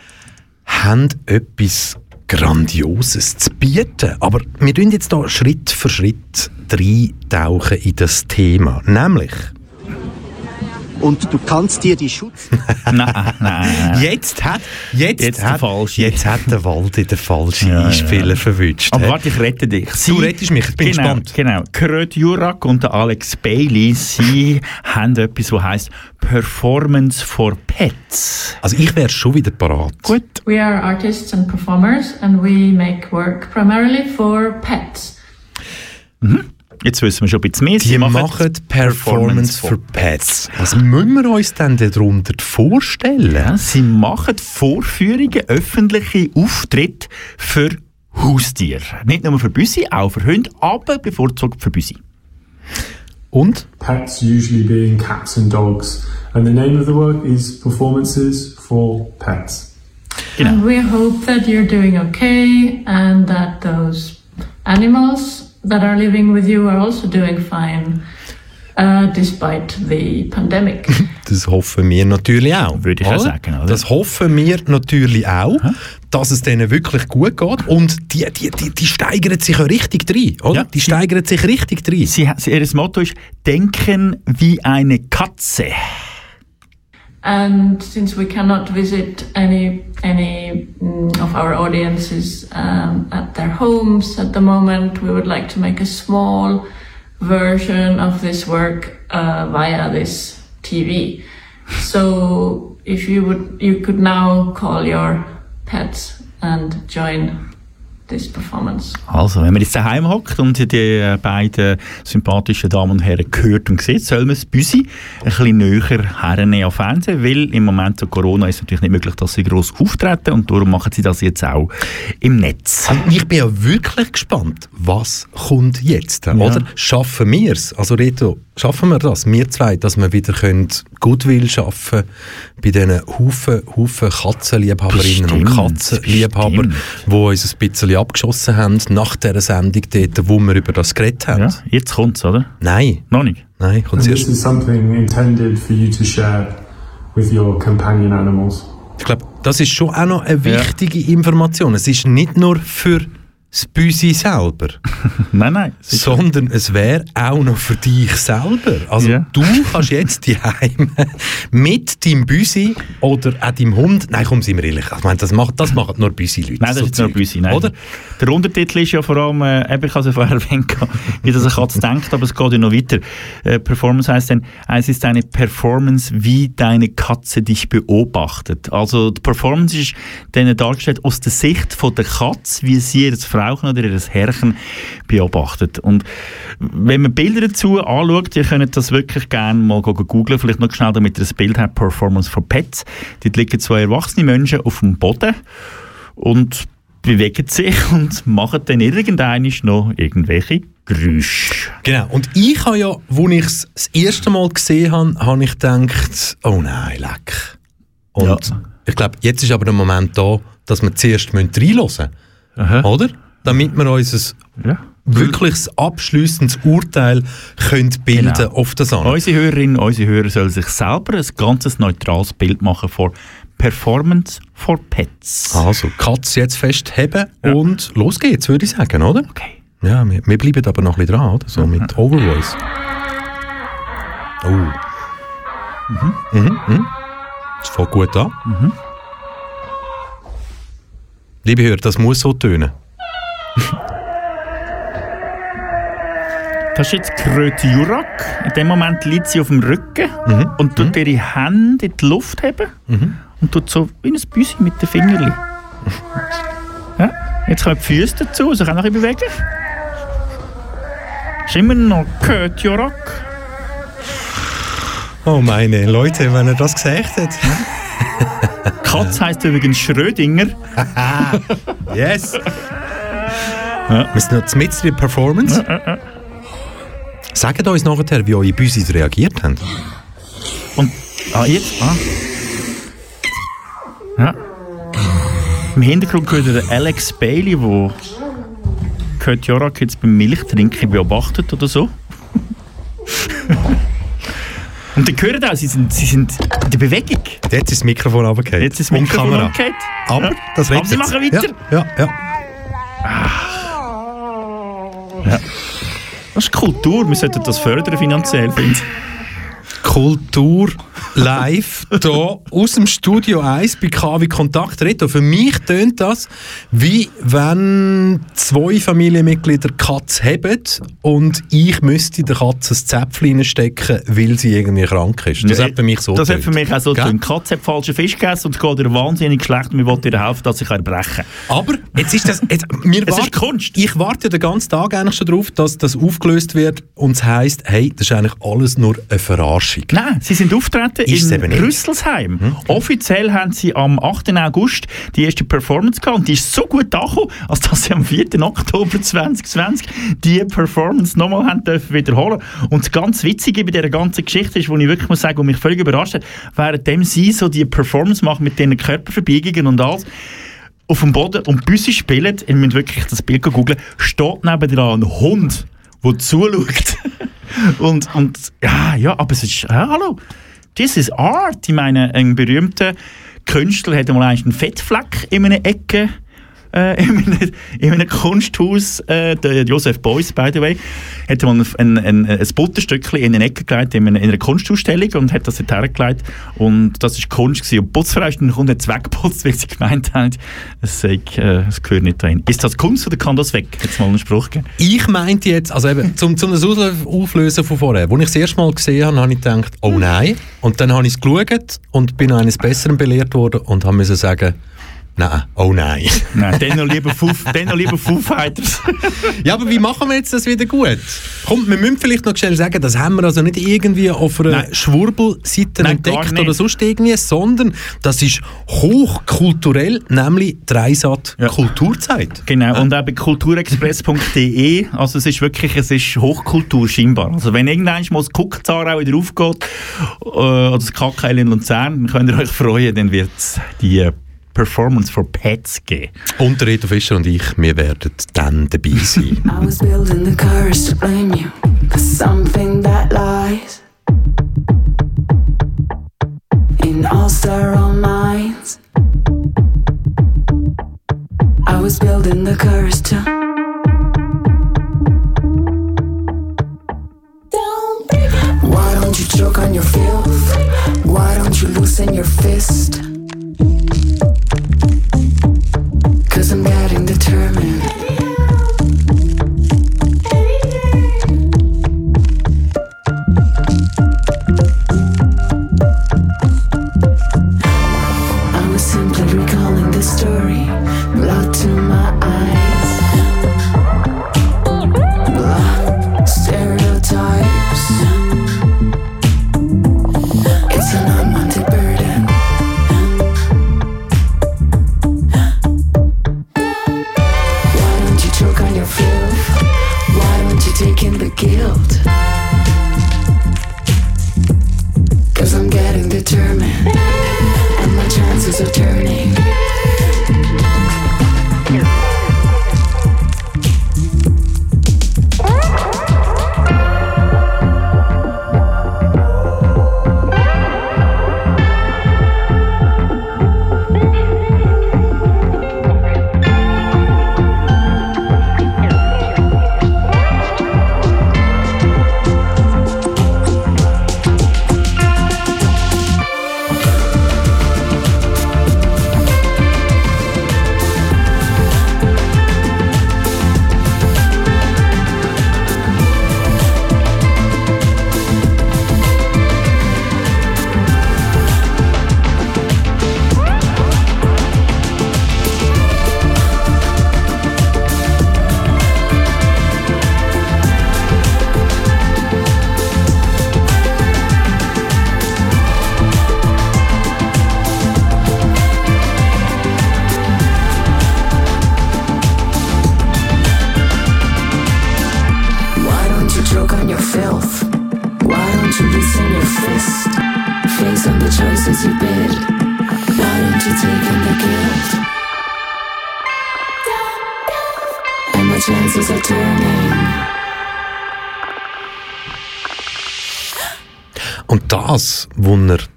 haben etwas Grandioses zu bieten. Aber wir tun jetzt da Schritt für Schritt reintauchen in das Thema. Nämlich und du kannst dir die Schutz... nein, nein, nein. Jetzt hat, jetzt, Jetzt der hat, jetzt hat der Waldi den falschen Ja, ja, Einspieler verwünscht. Aber warte, ich rette dich. Du rettest mich, ich bin genau, gespannt. Genau. Kröt Jurak und der Alex Bailey, sie haben etwas, was heisst Performance for Pets. Also ich wäre schon wieder parat. Gut. We are artists and performers, and we make work primarily for pets. Jetzt wissen wir schon ein bisschen mehr. Die Sie machen, Performance for Pets. Was müssen wir uns denn darunter vorstellen? Ja, sie machen Vorführungen, öffentliche Auftritte für Haustiere. Nicht nur für Büsi, auch für Hunde, aber bevorzugt für Büsi. Und? Pets usually being cats and dogs. And the name of the work is Performances for Pets. And we hope that you're doing okay and that those animals that are living with you are also doing fine uh, despite the pandemic. Das hoffen wir natürlich auch. Würde ich auch sagen, oder? Das hoffen wir natürlich auch, dass es denen wirklich gut geht. Und die, die, die, die steigern sich ja richtig rein, oder? Ja, die sie- steigern sich richtig rein. Sie, sie, ihr Motto ist Denken wie eine Katze. And since we cannot visit any any mm, of our audiences um, at their homes at the moment, we would like to make a small version of this work uh, via this TV. So if you would, you could now call your pets and join this performance. Also, wenn man jetzt daheim hockt und die beiden sympathischen Damen und Herren hört und sieht, soll man das Büsi ein bisschen näher hernehmen auf Fernsehen, weil im Moment zu Corona ist es natürlich nicht möglich, dass sie gross auftreten und darum machen sie das jetzt auch im Netz. Und ich bin ja wirklich gespannt, was kommt jetzt, oder? Schaffen wir es? Also Reto, schaffen wir das, wir zwei, dass wir wieder können Goodwill schaffen bei diesen Haufen, Haufen Katzenliebhaberinnen und Bestimmt, Katzenliebhaber, bestimmt. die uns ein bisschen abgeschossen haben nach dieser Sendung dort, wo wir über das geredet haben. Ja, jetzt kommt's, oder? Nein, Noch nicht. nein, kommt And this zuerst. is something intended for you to share with your companion animals. Ich glaube, das ist schon auch noch eine wichtige Information. Es ist nicht nur für das Büsi selber. Nein, nein. sondern es wäre auch noch für dich selber. Also Ja. du kannst jetzt die Heim mit deinem Büsi oder auch deinem Hund. Nein, komm, sind wir ehrlich. Ich meine, das, macht, das machen nur Büsi-Leute. Nein, das so ist nur. Büsi. Nein. Oder? Der Untertitel ist ja vor allem, äh, eben, ich habe es ja vorher erwähnt, wie das eine Katze denkt, aber es geht ja noch weiter. Äh, Performance heißt dann, es ist eine Performance, wie deine Katze dich beobachtet. Also die Performance ist dann dargestellt aus der Sicht von der Katze, wie sie ihr Frauchen oder ihr Herrchen beobachtet. Und wenn man Bilder dazu anschaut, ihr könnt das wirklich gerne mal go- go googlen, vielleicht noch schnell, damit ihr das Bild habt, Performance for Pets. Dort liegen zwei erwachsene Menschen auf dem Boden und bewegen sich und machen dann irgendwann noch irgendwelche Geräusche. Genau. Und ich habe ja, als ich es das erste Mal gesehen habe, habe ich gedacht, oh nein, leck. Und Ja. ich glaube, jetzt ist aber der Moment da, dass wir zuerst reinhören müssen. Oder? Damit wir uns ein Ja. wirkliches abschließendes Urteil können bilden Genau. auf das an. Unsere Hörerinnen, unsere Hörer sollen sich selber ein ganzes neutrales Bild machen von Performance for Pets. Also, Katz jetzt festheben und los geht's, würde ich sagen, oder? Okay. Ja, wir, wir bleiben aber noch ein bisschen dran, oder? So mit Overvoice. Oh. Mhm. Mhm. Mhm. Das fängt gut an. Liebe Hörer, das muss so tönen. Das ist jetzt Kröte Jurak. In dem Moment liegt sie auf dem Rücken Mhm. und tut ihre Hände in die Luft heben und tut so wie ein Büsi mit den Fingerli. ja. Jetzt kommen die Füße dazu, sie kann noch ein bisschen bewegen. Ist immer noch Kröte Jurak. Oh meine Leute, wenn er das gesagt hat. Katz heisst übrigens Schrödinger. Yes! Wir sind noch mitten in der Performance. Sagt uns nachher, wie eure Büsis reagiert haben. Und, ah, jetzt, ah. Ja. Im Hintergrund hört ihr den Alex Bailey, der Kurt Jorak jetzt beim Milchtrinken beobachtet oder so. Und ihr hört auch, sie sind, sie sind in der Bewegung. Jetzt ist das Mikrofon runtergefallen. Jetzt ist das Mikrofon Kamera. umgekehrt. Aber Ja. das Aber redet sie jetzt. machen weiter. Ja, ja, ja. Das ist Kultur, wir sollten das fördern finanziell, finde ich. Kultur live hier aus dem Studio 1 bei KW Kontakt Reto. Für mich tönt das, wie wenn zwei Familienmitglieder Katz haben und ich müsste der Katze ein Zäpfchen reinstecken, weil sie irgendwie krank ist. Das hat für mich so Das hat für mich auch so getönt. Die Katze hat falschen Fisch gegessen und es geht ihr wahnsinnig schlecht und wir wollen ihr helfen, dass sie kann brechen Aber jetzt ist das. Jetzt, wir Es ist Kunst. Ich warte den ganzen Tag eigentlich schon darauf, dass das aufgelöst wird und es heisst, hey, das ist eigentlich alles nur eine Verarschung. Nein, sie sind auftreten Ist in. Rüsselsheim. Offiziell haben sie am 8. August die erste Performance gehabt und die ist so gut angekommen, als dass sie am 4. Oktober 2020 die Performance nochmal haben dürfen wiederholen. Und das ganz Witzige bei dieser ganzen Geschichte ist, wo ich wirklich muss sagen, wo mich völlig überrascht hat, währenddem sie so die Performance machen mit diesen Körperverbiegungen und alles, auf dem Boden und bis sie spielen, ihr müsst wirklich das Bild googeln, steht nebenan ein Hund, der zuschaut. und, und ja, ja, aber es ist, ja, hallo, this is art. Ich meine, ein berühmter Künstler hat einmal einen Fettfleck in einer Ecke äh, in, einem, in einem Kunsthaus, äh, der Joseph Beuys, by the way, hat mal ein, ein, ein, ein Butterstückchen in eine Ecke gelegt, in in einer Kunstausstellung und hat das dort hergelegt und das war Kunst gewesen. Und die Putzfrau ist dann hat es weggeputzt, weil sie gemeint hat, es, sei, äh, es gehört nicht rein. Ist das Kunst oder kann das weg? Jetzt mal einen Spruch gegeben. Ich meinte jetzt, also eben, zum, zum das Auflösen von vorher, als ich das erste Mal gesehen habe, habe ich gedacht, oh nein. Und dann habe ich es geschaut und bin eines Besseren belehrt worden und habe müssen sagen, nein, oh nein. Nein, dann noch lieber Foo, dann noch lieber Foo Fighters. ja, aber wie machen wir jetzt das wieder gut? Kommt, wir müssen vielleicht noch schnell sagen, das haben wir also nicht irgendwie auf einer Nein. Schwurbelseite Nein, entdeckt oder sonst irgendwie, sondern das ist hochkulturell, nämlich Dreisat Ja. Kulturzeit. Genau, und auch bei kulturexpress.de, also es ist wirklich, es ist Hochkultur scheinbar. Also wenn irgendwann mal das Kuckzar auch wieder aufgeht, äh, oder das KKL in Luzern, dann könnt ihr euch freuen, dann wird es die äh, Performance for Pets geben. Und der Reto Fischer und ich, wir werden dann dabei sein. I was building the courage to blame you for something that lies in all sterile minds. I was building the courage to. Why don't you choke on your filth? Why don't you loosen your fist?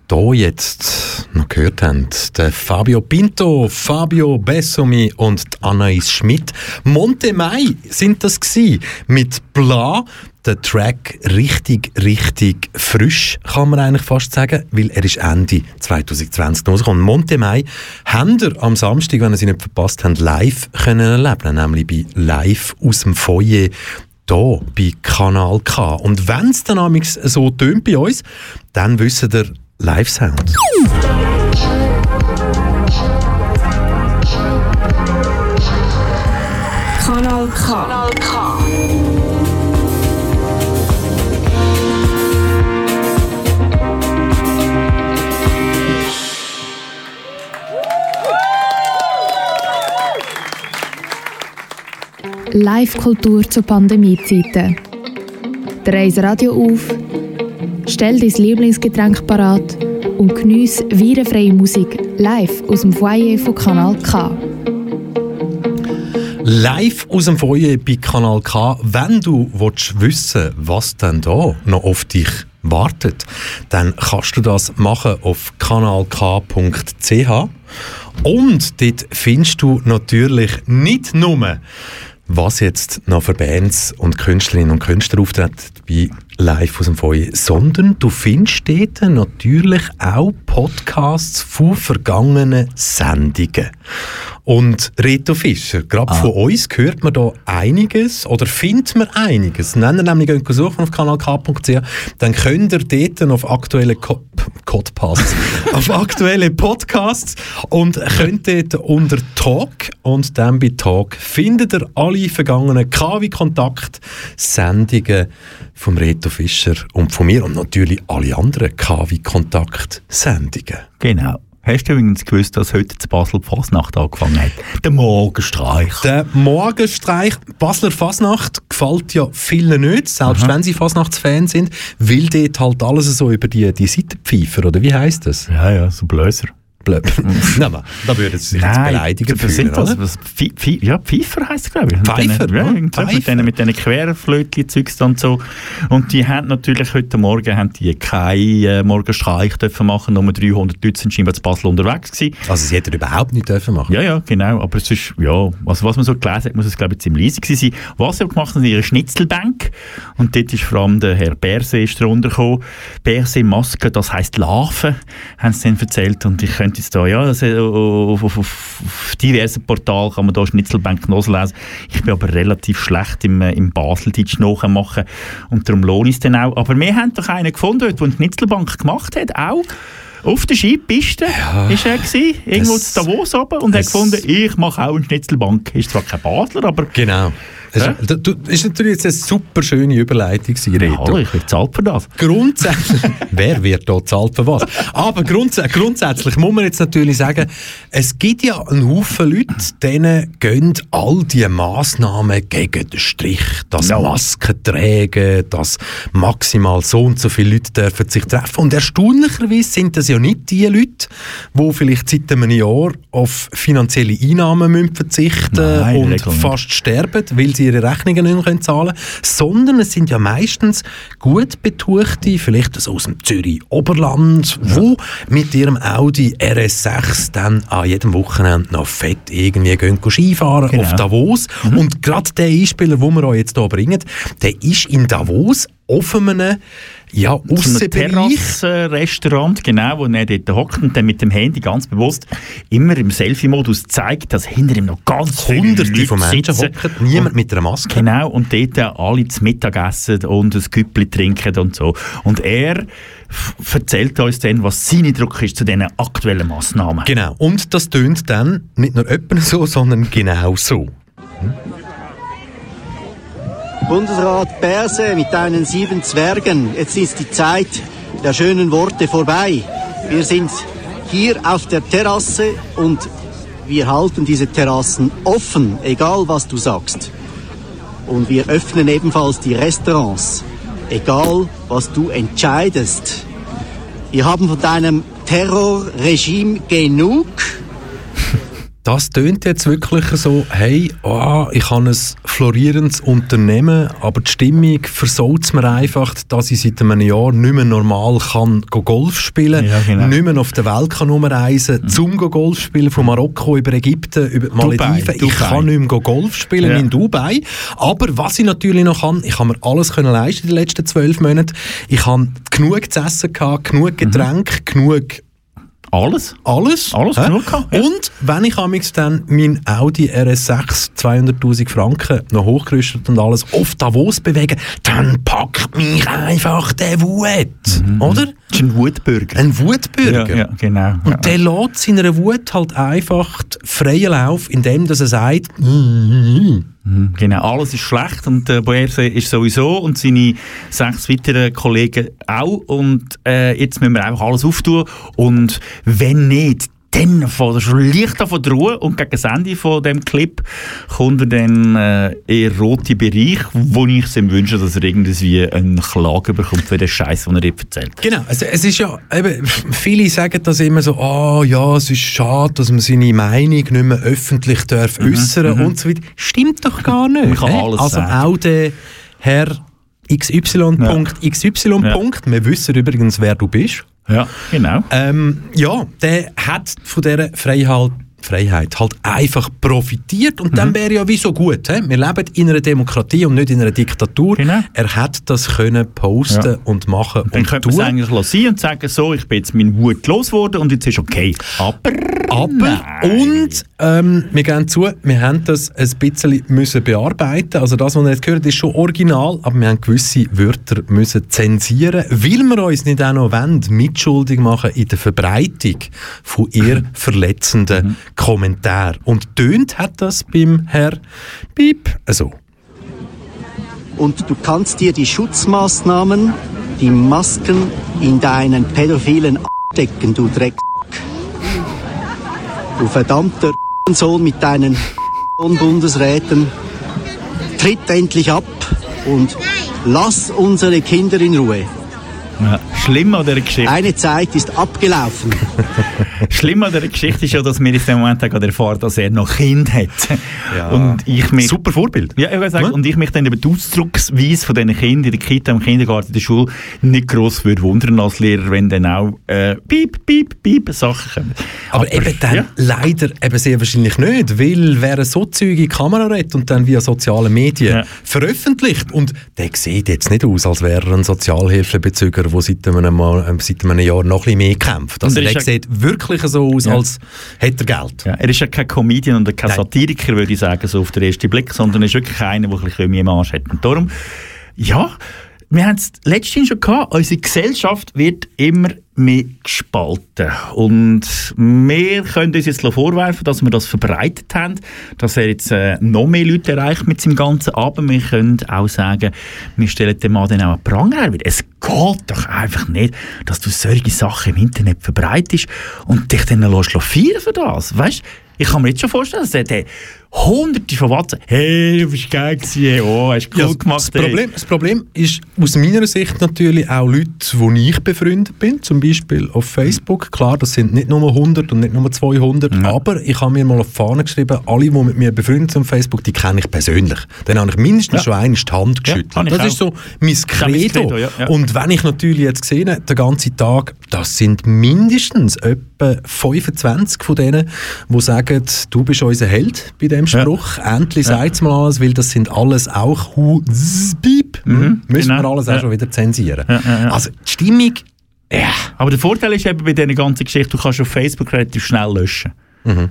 Hier jetzt noch gehört habt, der Fabio Pinto, Fabio Bessomi und Anais Schmidt. Monte Mai sind das gsi mit Bla. der Track richtig, richtig frisch, kann man eigentlich fast sagen, weil er ist Ende 2020 rausgekommen. Monte Mai haben ihr am Samstag, wenn ihr sie nicht verpasst habt, live können erleben, nämlich bei Live aus dem Foyer hier bei Kanal K. Und wenn es dann so tönt bei uns, dann wissen ihr Live-Sound. Kanal K. Kanal K. Live-Kultur zu Pandemiezeiten. Dreh das Radio auf, stell dein Lieblingsgetränk parat und geniesse virenfreie Musik live aus dem Foyer von Kanal K. Live aus dem Foyer bei Kanal K. Wenn du willst wissen was denn da noch auf dich wartet, dann kannst du das machen auf kanalk.ch und dort findest du natürlich nicht nur was jetzt noch für Bands und Künstlerinnen und Künstler auftreten bei Live aus dem Feuer, sondern du findest dort natürlich auch Podcasts von vergangenen Sendungen. Und Reto Fischer, gerade von uns hört man da einiges oder findet man einiges. Wenn ihr nämlich suchen auf kanalk.ch, dann könnt ihr dort auf aktuelle Co Podcasts, auf aktuelle Podcasts und könnt dort unter Talk und dann bei Talk findet ihr alle vergangenen KW-Kontakt-Sendungen vom Reto Fischer und von mir und natürlich alle anderen KW-Kontakt-Sendungen. Genau. Hast du übrigens gewusst, dass heute zu Basel die Fasnacht angefangen hat? Der Morgenstreich. Der Morgenstreich, Basler Fasnacht, gefällt ja vielen nicht, selbst Aha. wenn sie Fasnachtsfans sind, weil dort halt alles so über die, die Seitenpfeifer, oder wie heisst das? Ja, ja, so Blöser. Blöd. Nein, aber da würden sie sich jetzt beleidigen das fühlen, das, oder? was, ja, Pfeifer heisst es, glaube ich. Mit Pfeifer, denen- ja, mit denen, mit diesen Querflötchen-Zeugs und so. Und die haben natürlich heute Morgen haben die keinen äh, Morgenstreich dürfen machen. Nur 300 Leute sind scheinbar zu Basel unterwegs gewesen. Also sie hätten überhaupt nicht dürfen machen. Ja, ja, genau. Aber es ist, ja, also was man so gelesen hat, muss es, glaube ich, ziemlich leise gewesen sein. Was sie gemacht haben, ihre Schnitzelbank. Und dort ist vor allem der Herr Berse ist drunter gekommen. Berse Maske, das heisst Larven, haben sie dann erzählt. Und ich könnte jetzt da, ja, das, äh, auf, auf, auf, diversen Portalen kann man da Schnitzelbank nachlesen. Ich bin aber relativ schlecht im, äh, im Baseldeutsch nachmachen. Und darum lohne ich es dann auch. Aber wir haben doch einen gefunden, der eine Schnitzelbank gemacht hat, auch. Auf der Skipiste ist er gewesen, irgendwo das- zu Davos oben und hat gefunden, ich mache auch eine Schnitzelbank. Ist zwar kein Basler, aber Genau. Das Hä? ist, du, ist natürlich jetzt eine super schöne Überleitung, Reto. hallo, ich werde zahlt für das. Grundsätzlich, wer wird da zahlt für was? Aber grunds grundsätzlich muss man jetzt natürlich sagen, es gibt ja einen Haufen Leute, denen gehen all diese Massnahmen gegen den Strich. Das Ja. Masken tragen, dass maximal so und so viele Leute dürfen sich treffen. Und erstaunlicherweise sind das ja nicht die Leute, die vielleicht seit einem Jahr auf finanzielle Einnahmen müssen verzichten Nein, und fast sterben, weil sie ihre Rechnungen nicht mehr zahlen können, sondern es sind ja meistens gut betuchte, vielleicht so aus dem Zürich Oberland, wo mit ihrem Audi RS6 dann an jedem Wochenende noch fett irgendwie gehen Skifahren Genau. auf Davos. Und gerade der Einspieler, den wir euch jetzt hier bringen, der ist in Davos auf einem ja, Aussenbereich. Terrasse-Restaurant, genau, wo er dort hockt und dann mit dem Handy ganz bewusst immer im Selfie-Modus zeigt, dass hinter ihm noch ganz viele Hunderte Leute von Menschen sitzen. hocken, niemand mit einer Maske. Genau, und dort alle zu Mittag essen und ein Güppli trinken und so. Und er erzählt uns dann, was sein Eindruck ist zu diesen aktuellen Massnahmen. Genau. Und das tönt dann nicht nur etwa so, sondern genau so. Bundesrat Berse mit deinen sieben Zwergen. Jetzt ist die Zeit der schönen Worte vorbei. Wir sind hier auf der Terrasse und wir halten diese Terrassen offen, egal was du sagst. Und wir öffnen ebenfalls die Restaurants, egal was du entscheidest. Wir haben von deinem Terrorregime genug. Das tönt jetzt wirklich so, hey, oh, ich habe ein florierendes Unternehmen, aber die Stimmung versaut es mir einfach, dass ich seit einem Jahr nicht mehr normal kann go Golf spielen, Ja, genau. nicht mehr auf der Welt kann rumreisen, Mhm. zum go Golf spielen, von Marokko über Ägypten, über die Dubai, Malediven. Ich Dubai. kann nicht mehr go Golf spielen Ja. in Dubai. Aber was ich natürlich noch kann, ich habe mir alles können leisten in den letzten zwölf Monaten. Ich habe genug zu essen gehabt, genug Getränke, genug Alles? alles. Alles genug gehabt, ja. Und wenn ich amix dann mein Audi RS6 200'000 Franken noch hochgerüstet und alles auf Davos bewege, dann packt mich einfach der Wut. Oder? Das ist ein Wutbürger. Ein Wutbürger. Ja, ja, genau. Und ja. der lässt seiner Wut halt einfach freien Lauf, indem dass er sagt, «Mm, Mhm, Genau, alles ist schlecht und äh, Boerse ist sowieso und seine sechs weiteren Kollegen auch und äh, jetzt müssen wir einfach alles auftun und wenn nicht, dann fällt er schon leicht von der Ruhe und gegen das Ende von dem Clip kommt er dann äh, in den roten Bereich, wo ich ihm wünsche, dass er irgendwie eine Klage bekommt für den Scheiß, den er ihm erzählt. Genau, also es ist ja, eben, viele sagen das immer so, ah ja, es ist schade, dass man seine Meinung nicht mehr öffentlich darf äußern und so weiter. Stimmt doch gar nicht. Man kann hä? alles also sagen. auch der Herr XY. Ja. XY. Ja. Wir wissen übrigens, wer du bist. Ja, genau. Ähm, ja, der hat von dieser Freiheit, Freiheit halt einfach profitiert und Mhm. dann wäre ja wie so gut. He? Wir leben in einer Demokratie und nicht in einer Diktatur. Genau. Er hat das können posten Ja. und machen Dann und könnte tun. eigentlich lassen und sagen, so, ich bin jetzt mein Wut losgeworden und jetzt ist okay. Aber, Aber, Nein. und ähm, wir gehen zu, wir haben das ein bisschen müssen bearbeiten. Also das, was ihr jetzt gehört ist schon original, aber wir haben gewisse Wörter müssen zensieren, weil wir uns nicht auch noch wollen, mitschuldig machen in der Verbreitung von ihr verletzenden Kommentaren. Und tönt hat das beim Herr Piep so. Und du kannst dir die Schutzmaßnahmen, die Masken in deinen pädophilen stecken, du Dreck. Du verdammter Sohn mit deinen Bundesräten. Tritt endlich ab und lass unsere Kinder in Ruhe. Ja, schlimm an dieser Geschichte. Eine Zeit ist abgelaufen. Schlimm an dieser Geschichte ist ja, dass wir in dem Moment gerade erfahren, dass er noch Kind hat. Und ich mich, Super Vorbild. ja, ich will sagen, Ja. und ich mich dann über die Ausdrucksweise von diesen Kindern in der Kita, im Kindergarten, in der Schule nicht gross würde wundern als Lehrer, wenn dann auch äh, piep, piep, piep Sachen kommen. Aber, eben dann ja. leider eben sehr wahrscheinlich nicht, weil wer so Zeug in Kamera redet und dann via soziale Medien Ja. veröffentlicht und der sieht jetzt nicht aus, als wäre er ein Sozialhilfebezüger, der seit einem, Mal, äh, seit einem Jahr noch ein bisschen mehr kämpft. Also er der ja- sieht wirklich so aus, Ja. als hätte er Geld. Ja, er ist ja kein Comedian und kein Nein. Satiriker, würde ich sagen, so auf den ersten Blick, sondern er ist wirklich einer, der ein bisschen mehr im Arsch hat. Und darum, ja, wir haben es letztens schon gehabt, unsere Gesellschaft wird immer mehr gespalten. Und wir können uns jetzt vorwerfen, dass wir das verbreitet haben, dass er jetzt äh, noch mehr Leute erreicht mit seinem ganzen Aber wir können auch sagen, wir stellen dem Mann dann auch einen Pranger her, es geht doch einfach nicht, dass du solche Sachen im Internet verbreitest und dich dann lässt für das. Weißt ich kann mir jetzt schon vorstellen, dass der hunderte von WhatsApp, hey, du bist geil gewesen, oh, hast gut Ja, gemacht. das, Problem, das Problem ist aus meiner Sicht natürlich auch Leute, die ich befreundet bin, zum Beispiel auf Facebook. Klar, das sind nicht nur 100 und nicht nur 200, aber ich habe mir mal auf die Fahne geschrieben, alle, die mit mir befreundet sind auf Facebook, die kenne ich persönlich. Dann habe ich mindestens Ja. schon einmal die Hand Ja, geschüttelt. das ist so auch. mein ist auch mein Credo. Credo, ja, ja. Und wenn ich natürlich jetzt gesehen habe, den ganzen Tag, das sind mindestens etwa 25 von denen, die sagen, du bist unser Held bei dem Spruch. Endlich Ja. sagt es mal alles, weil das sind alles auch Hu. Mhm, Müssen genau. wir alles auch Ja. schon wieder zensieren. Ja, ja, ja. Also die Stimmung, ja. Aber der Vorteil ist eben bei dieser ganzen Geschichte, du kannst auf Facebook relativ schnell löschen.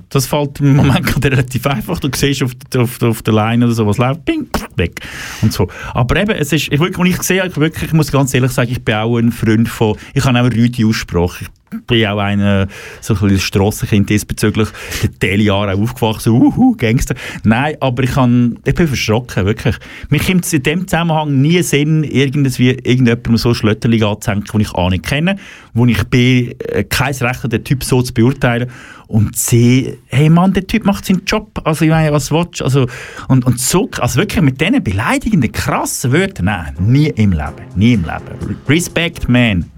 Das fällt im Moment relativ einfach. Du siehst auf, der- auf, auf der Line oder so, was läuft, ping, weg. Und so. Aber eben, es ist, ich, wirklich, ich habe, ich, wirklich, ich muss ganz ehrlich sagen, ich bin auch ein Freund von, ich habe auch eine Rüdi Aussprache. Bin auch ein so ein bisschen Strassenkind diesbezüglich, in den Jahren auch aufgewachsen, uhu, Gangster. Nein, aber ich, kann, ich bin verschrocken, wirklich. Mir kommt es in dem Zusammenhang nie Sinn, irgendwie irgendjemandem so Schlötterling anzuhängen, den ich auch nicht kenne, wo ich bin, äh, kein Recht habe, den Typ so zu beurteilen und sehe, hey Mann, der Typ macht seinen Job, also ich meine, was willst du? Also, und, und so, also wirklich mit diesen beleidigenden, krassen Wörtern, nein, nie im Leben, nie im Leben. Respect, man.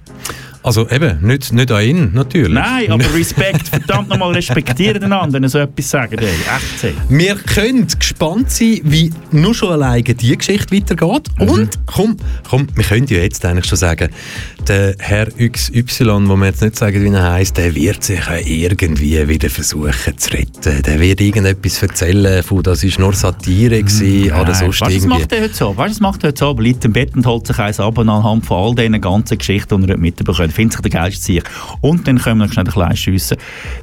Also eben, nicht, nicht an ihn, natürlich. Nein, aber Respekt, verdammt nochmal respektieren den anderen, wenn so etwas sagen. Ey. Echt sehr. Wir können gespannt sein, wie nur schon alleine die Geschichte weitergeht. Mhm. Und komm, komm, wir können ja jetzt eigentlich schon sagen, der Herr XY, wo wir jetzt nicht sagen, wie er heisst, der wird sich ja irgendwie wieder versuchen zu retten. Der wird irgendetwas erzählen von, das ist nur Satire gewesen, oder Mhm. Nein, sonst weißt, du, was irgendwie. macht er heute so? Weißt, du, was macht er heute so? Er liegt im Bett und holt sich eins ab und anhand von all diesen ganzen Geschichten, die er heute mitbekommt, findet sich der geilste Sieg. Und dann können wir noch schnell ein klein schiessen.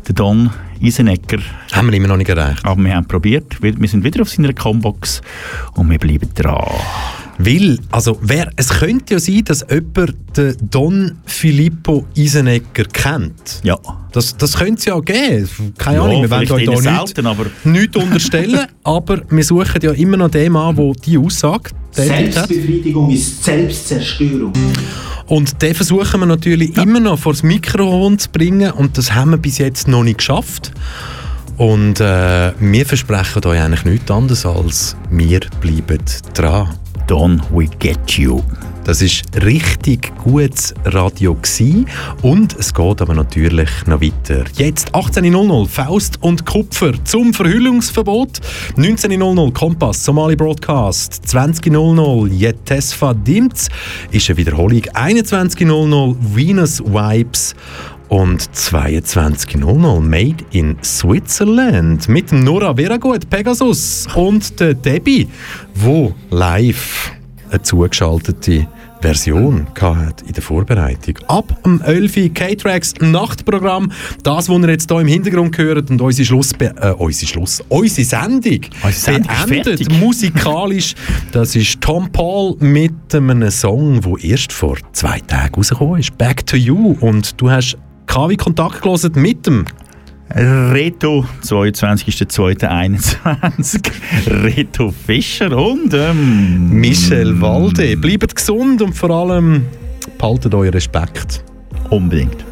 Der Don Isenecker. Haben wir immer noch nicht erreicht. Aber wir haben probiert. Wir sind wieder auf seiner Combox und wir bleiben dran. Weil, also, wer, es könnte ja sein, dass jemand den Don Filippo Isenecker kennt. Ja. Das, das könnte es ja geben. Keine Ja, Ahnung, wir wollen euch da selten, aber- nichts unterstellen, aber wir suchen ja immer noch den Mann, der die hat. Selbstbefriedigung ist Selbstzerstörung. Und den versuchen wir natürlich immer noch vor das Mikrofon zu bringen und das haben wir bis jetzt noch nicht geschafft. Und äh, wir versprechen euch eigentlich nichts anderes als wir bleiben dran. Don, we get you. Das ist richtig gutes Radio gsi und es geht aber natürlich noch weiter. Jetzt 18.00 Faust und Kupfer zum Verhüllungsverbot. 19.00 Kompass, Somali Broadcast. 20.00 Jetesfa Dimts ist eine Wiederholung. 21.00 Venus Vibes. Und 22.00 Made in Switzerland mit Nora Veragut, Pegasus und der Debbie, wo live eine zugeschaltete Version gehabt in der Vorbereitung. Ab dem 11 Uhr K-Tracks Nachtprogramm. Das, was ihr jetzt hier im Hintergrund hört und unsere Schluss, äh, unsere Schluss, unsere Sendung, Unsere Sendung beendet musikalisch. Das ist Tom Paul mit einem Song, der erst vor zwei Tagen rausgekommen ist. Back to You. Und du hast KW Kontakt gelesen mit dem Reto, 22.02.21. Reto Fischer und ähm, Michel Walde. Bleibt gesund und vor allem behaltet euren Respekt. unbedingt.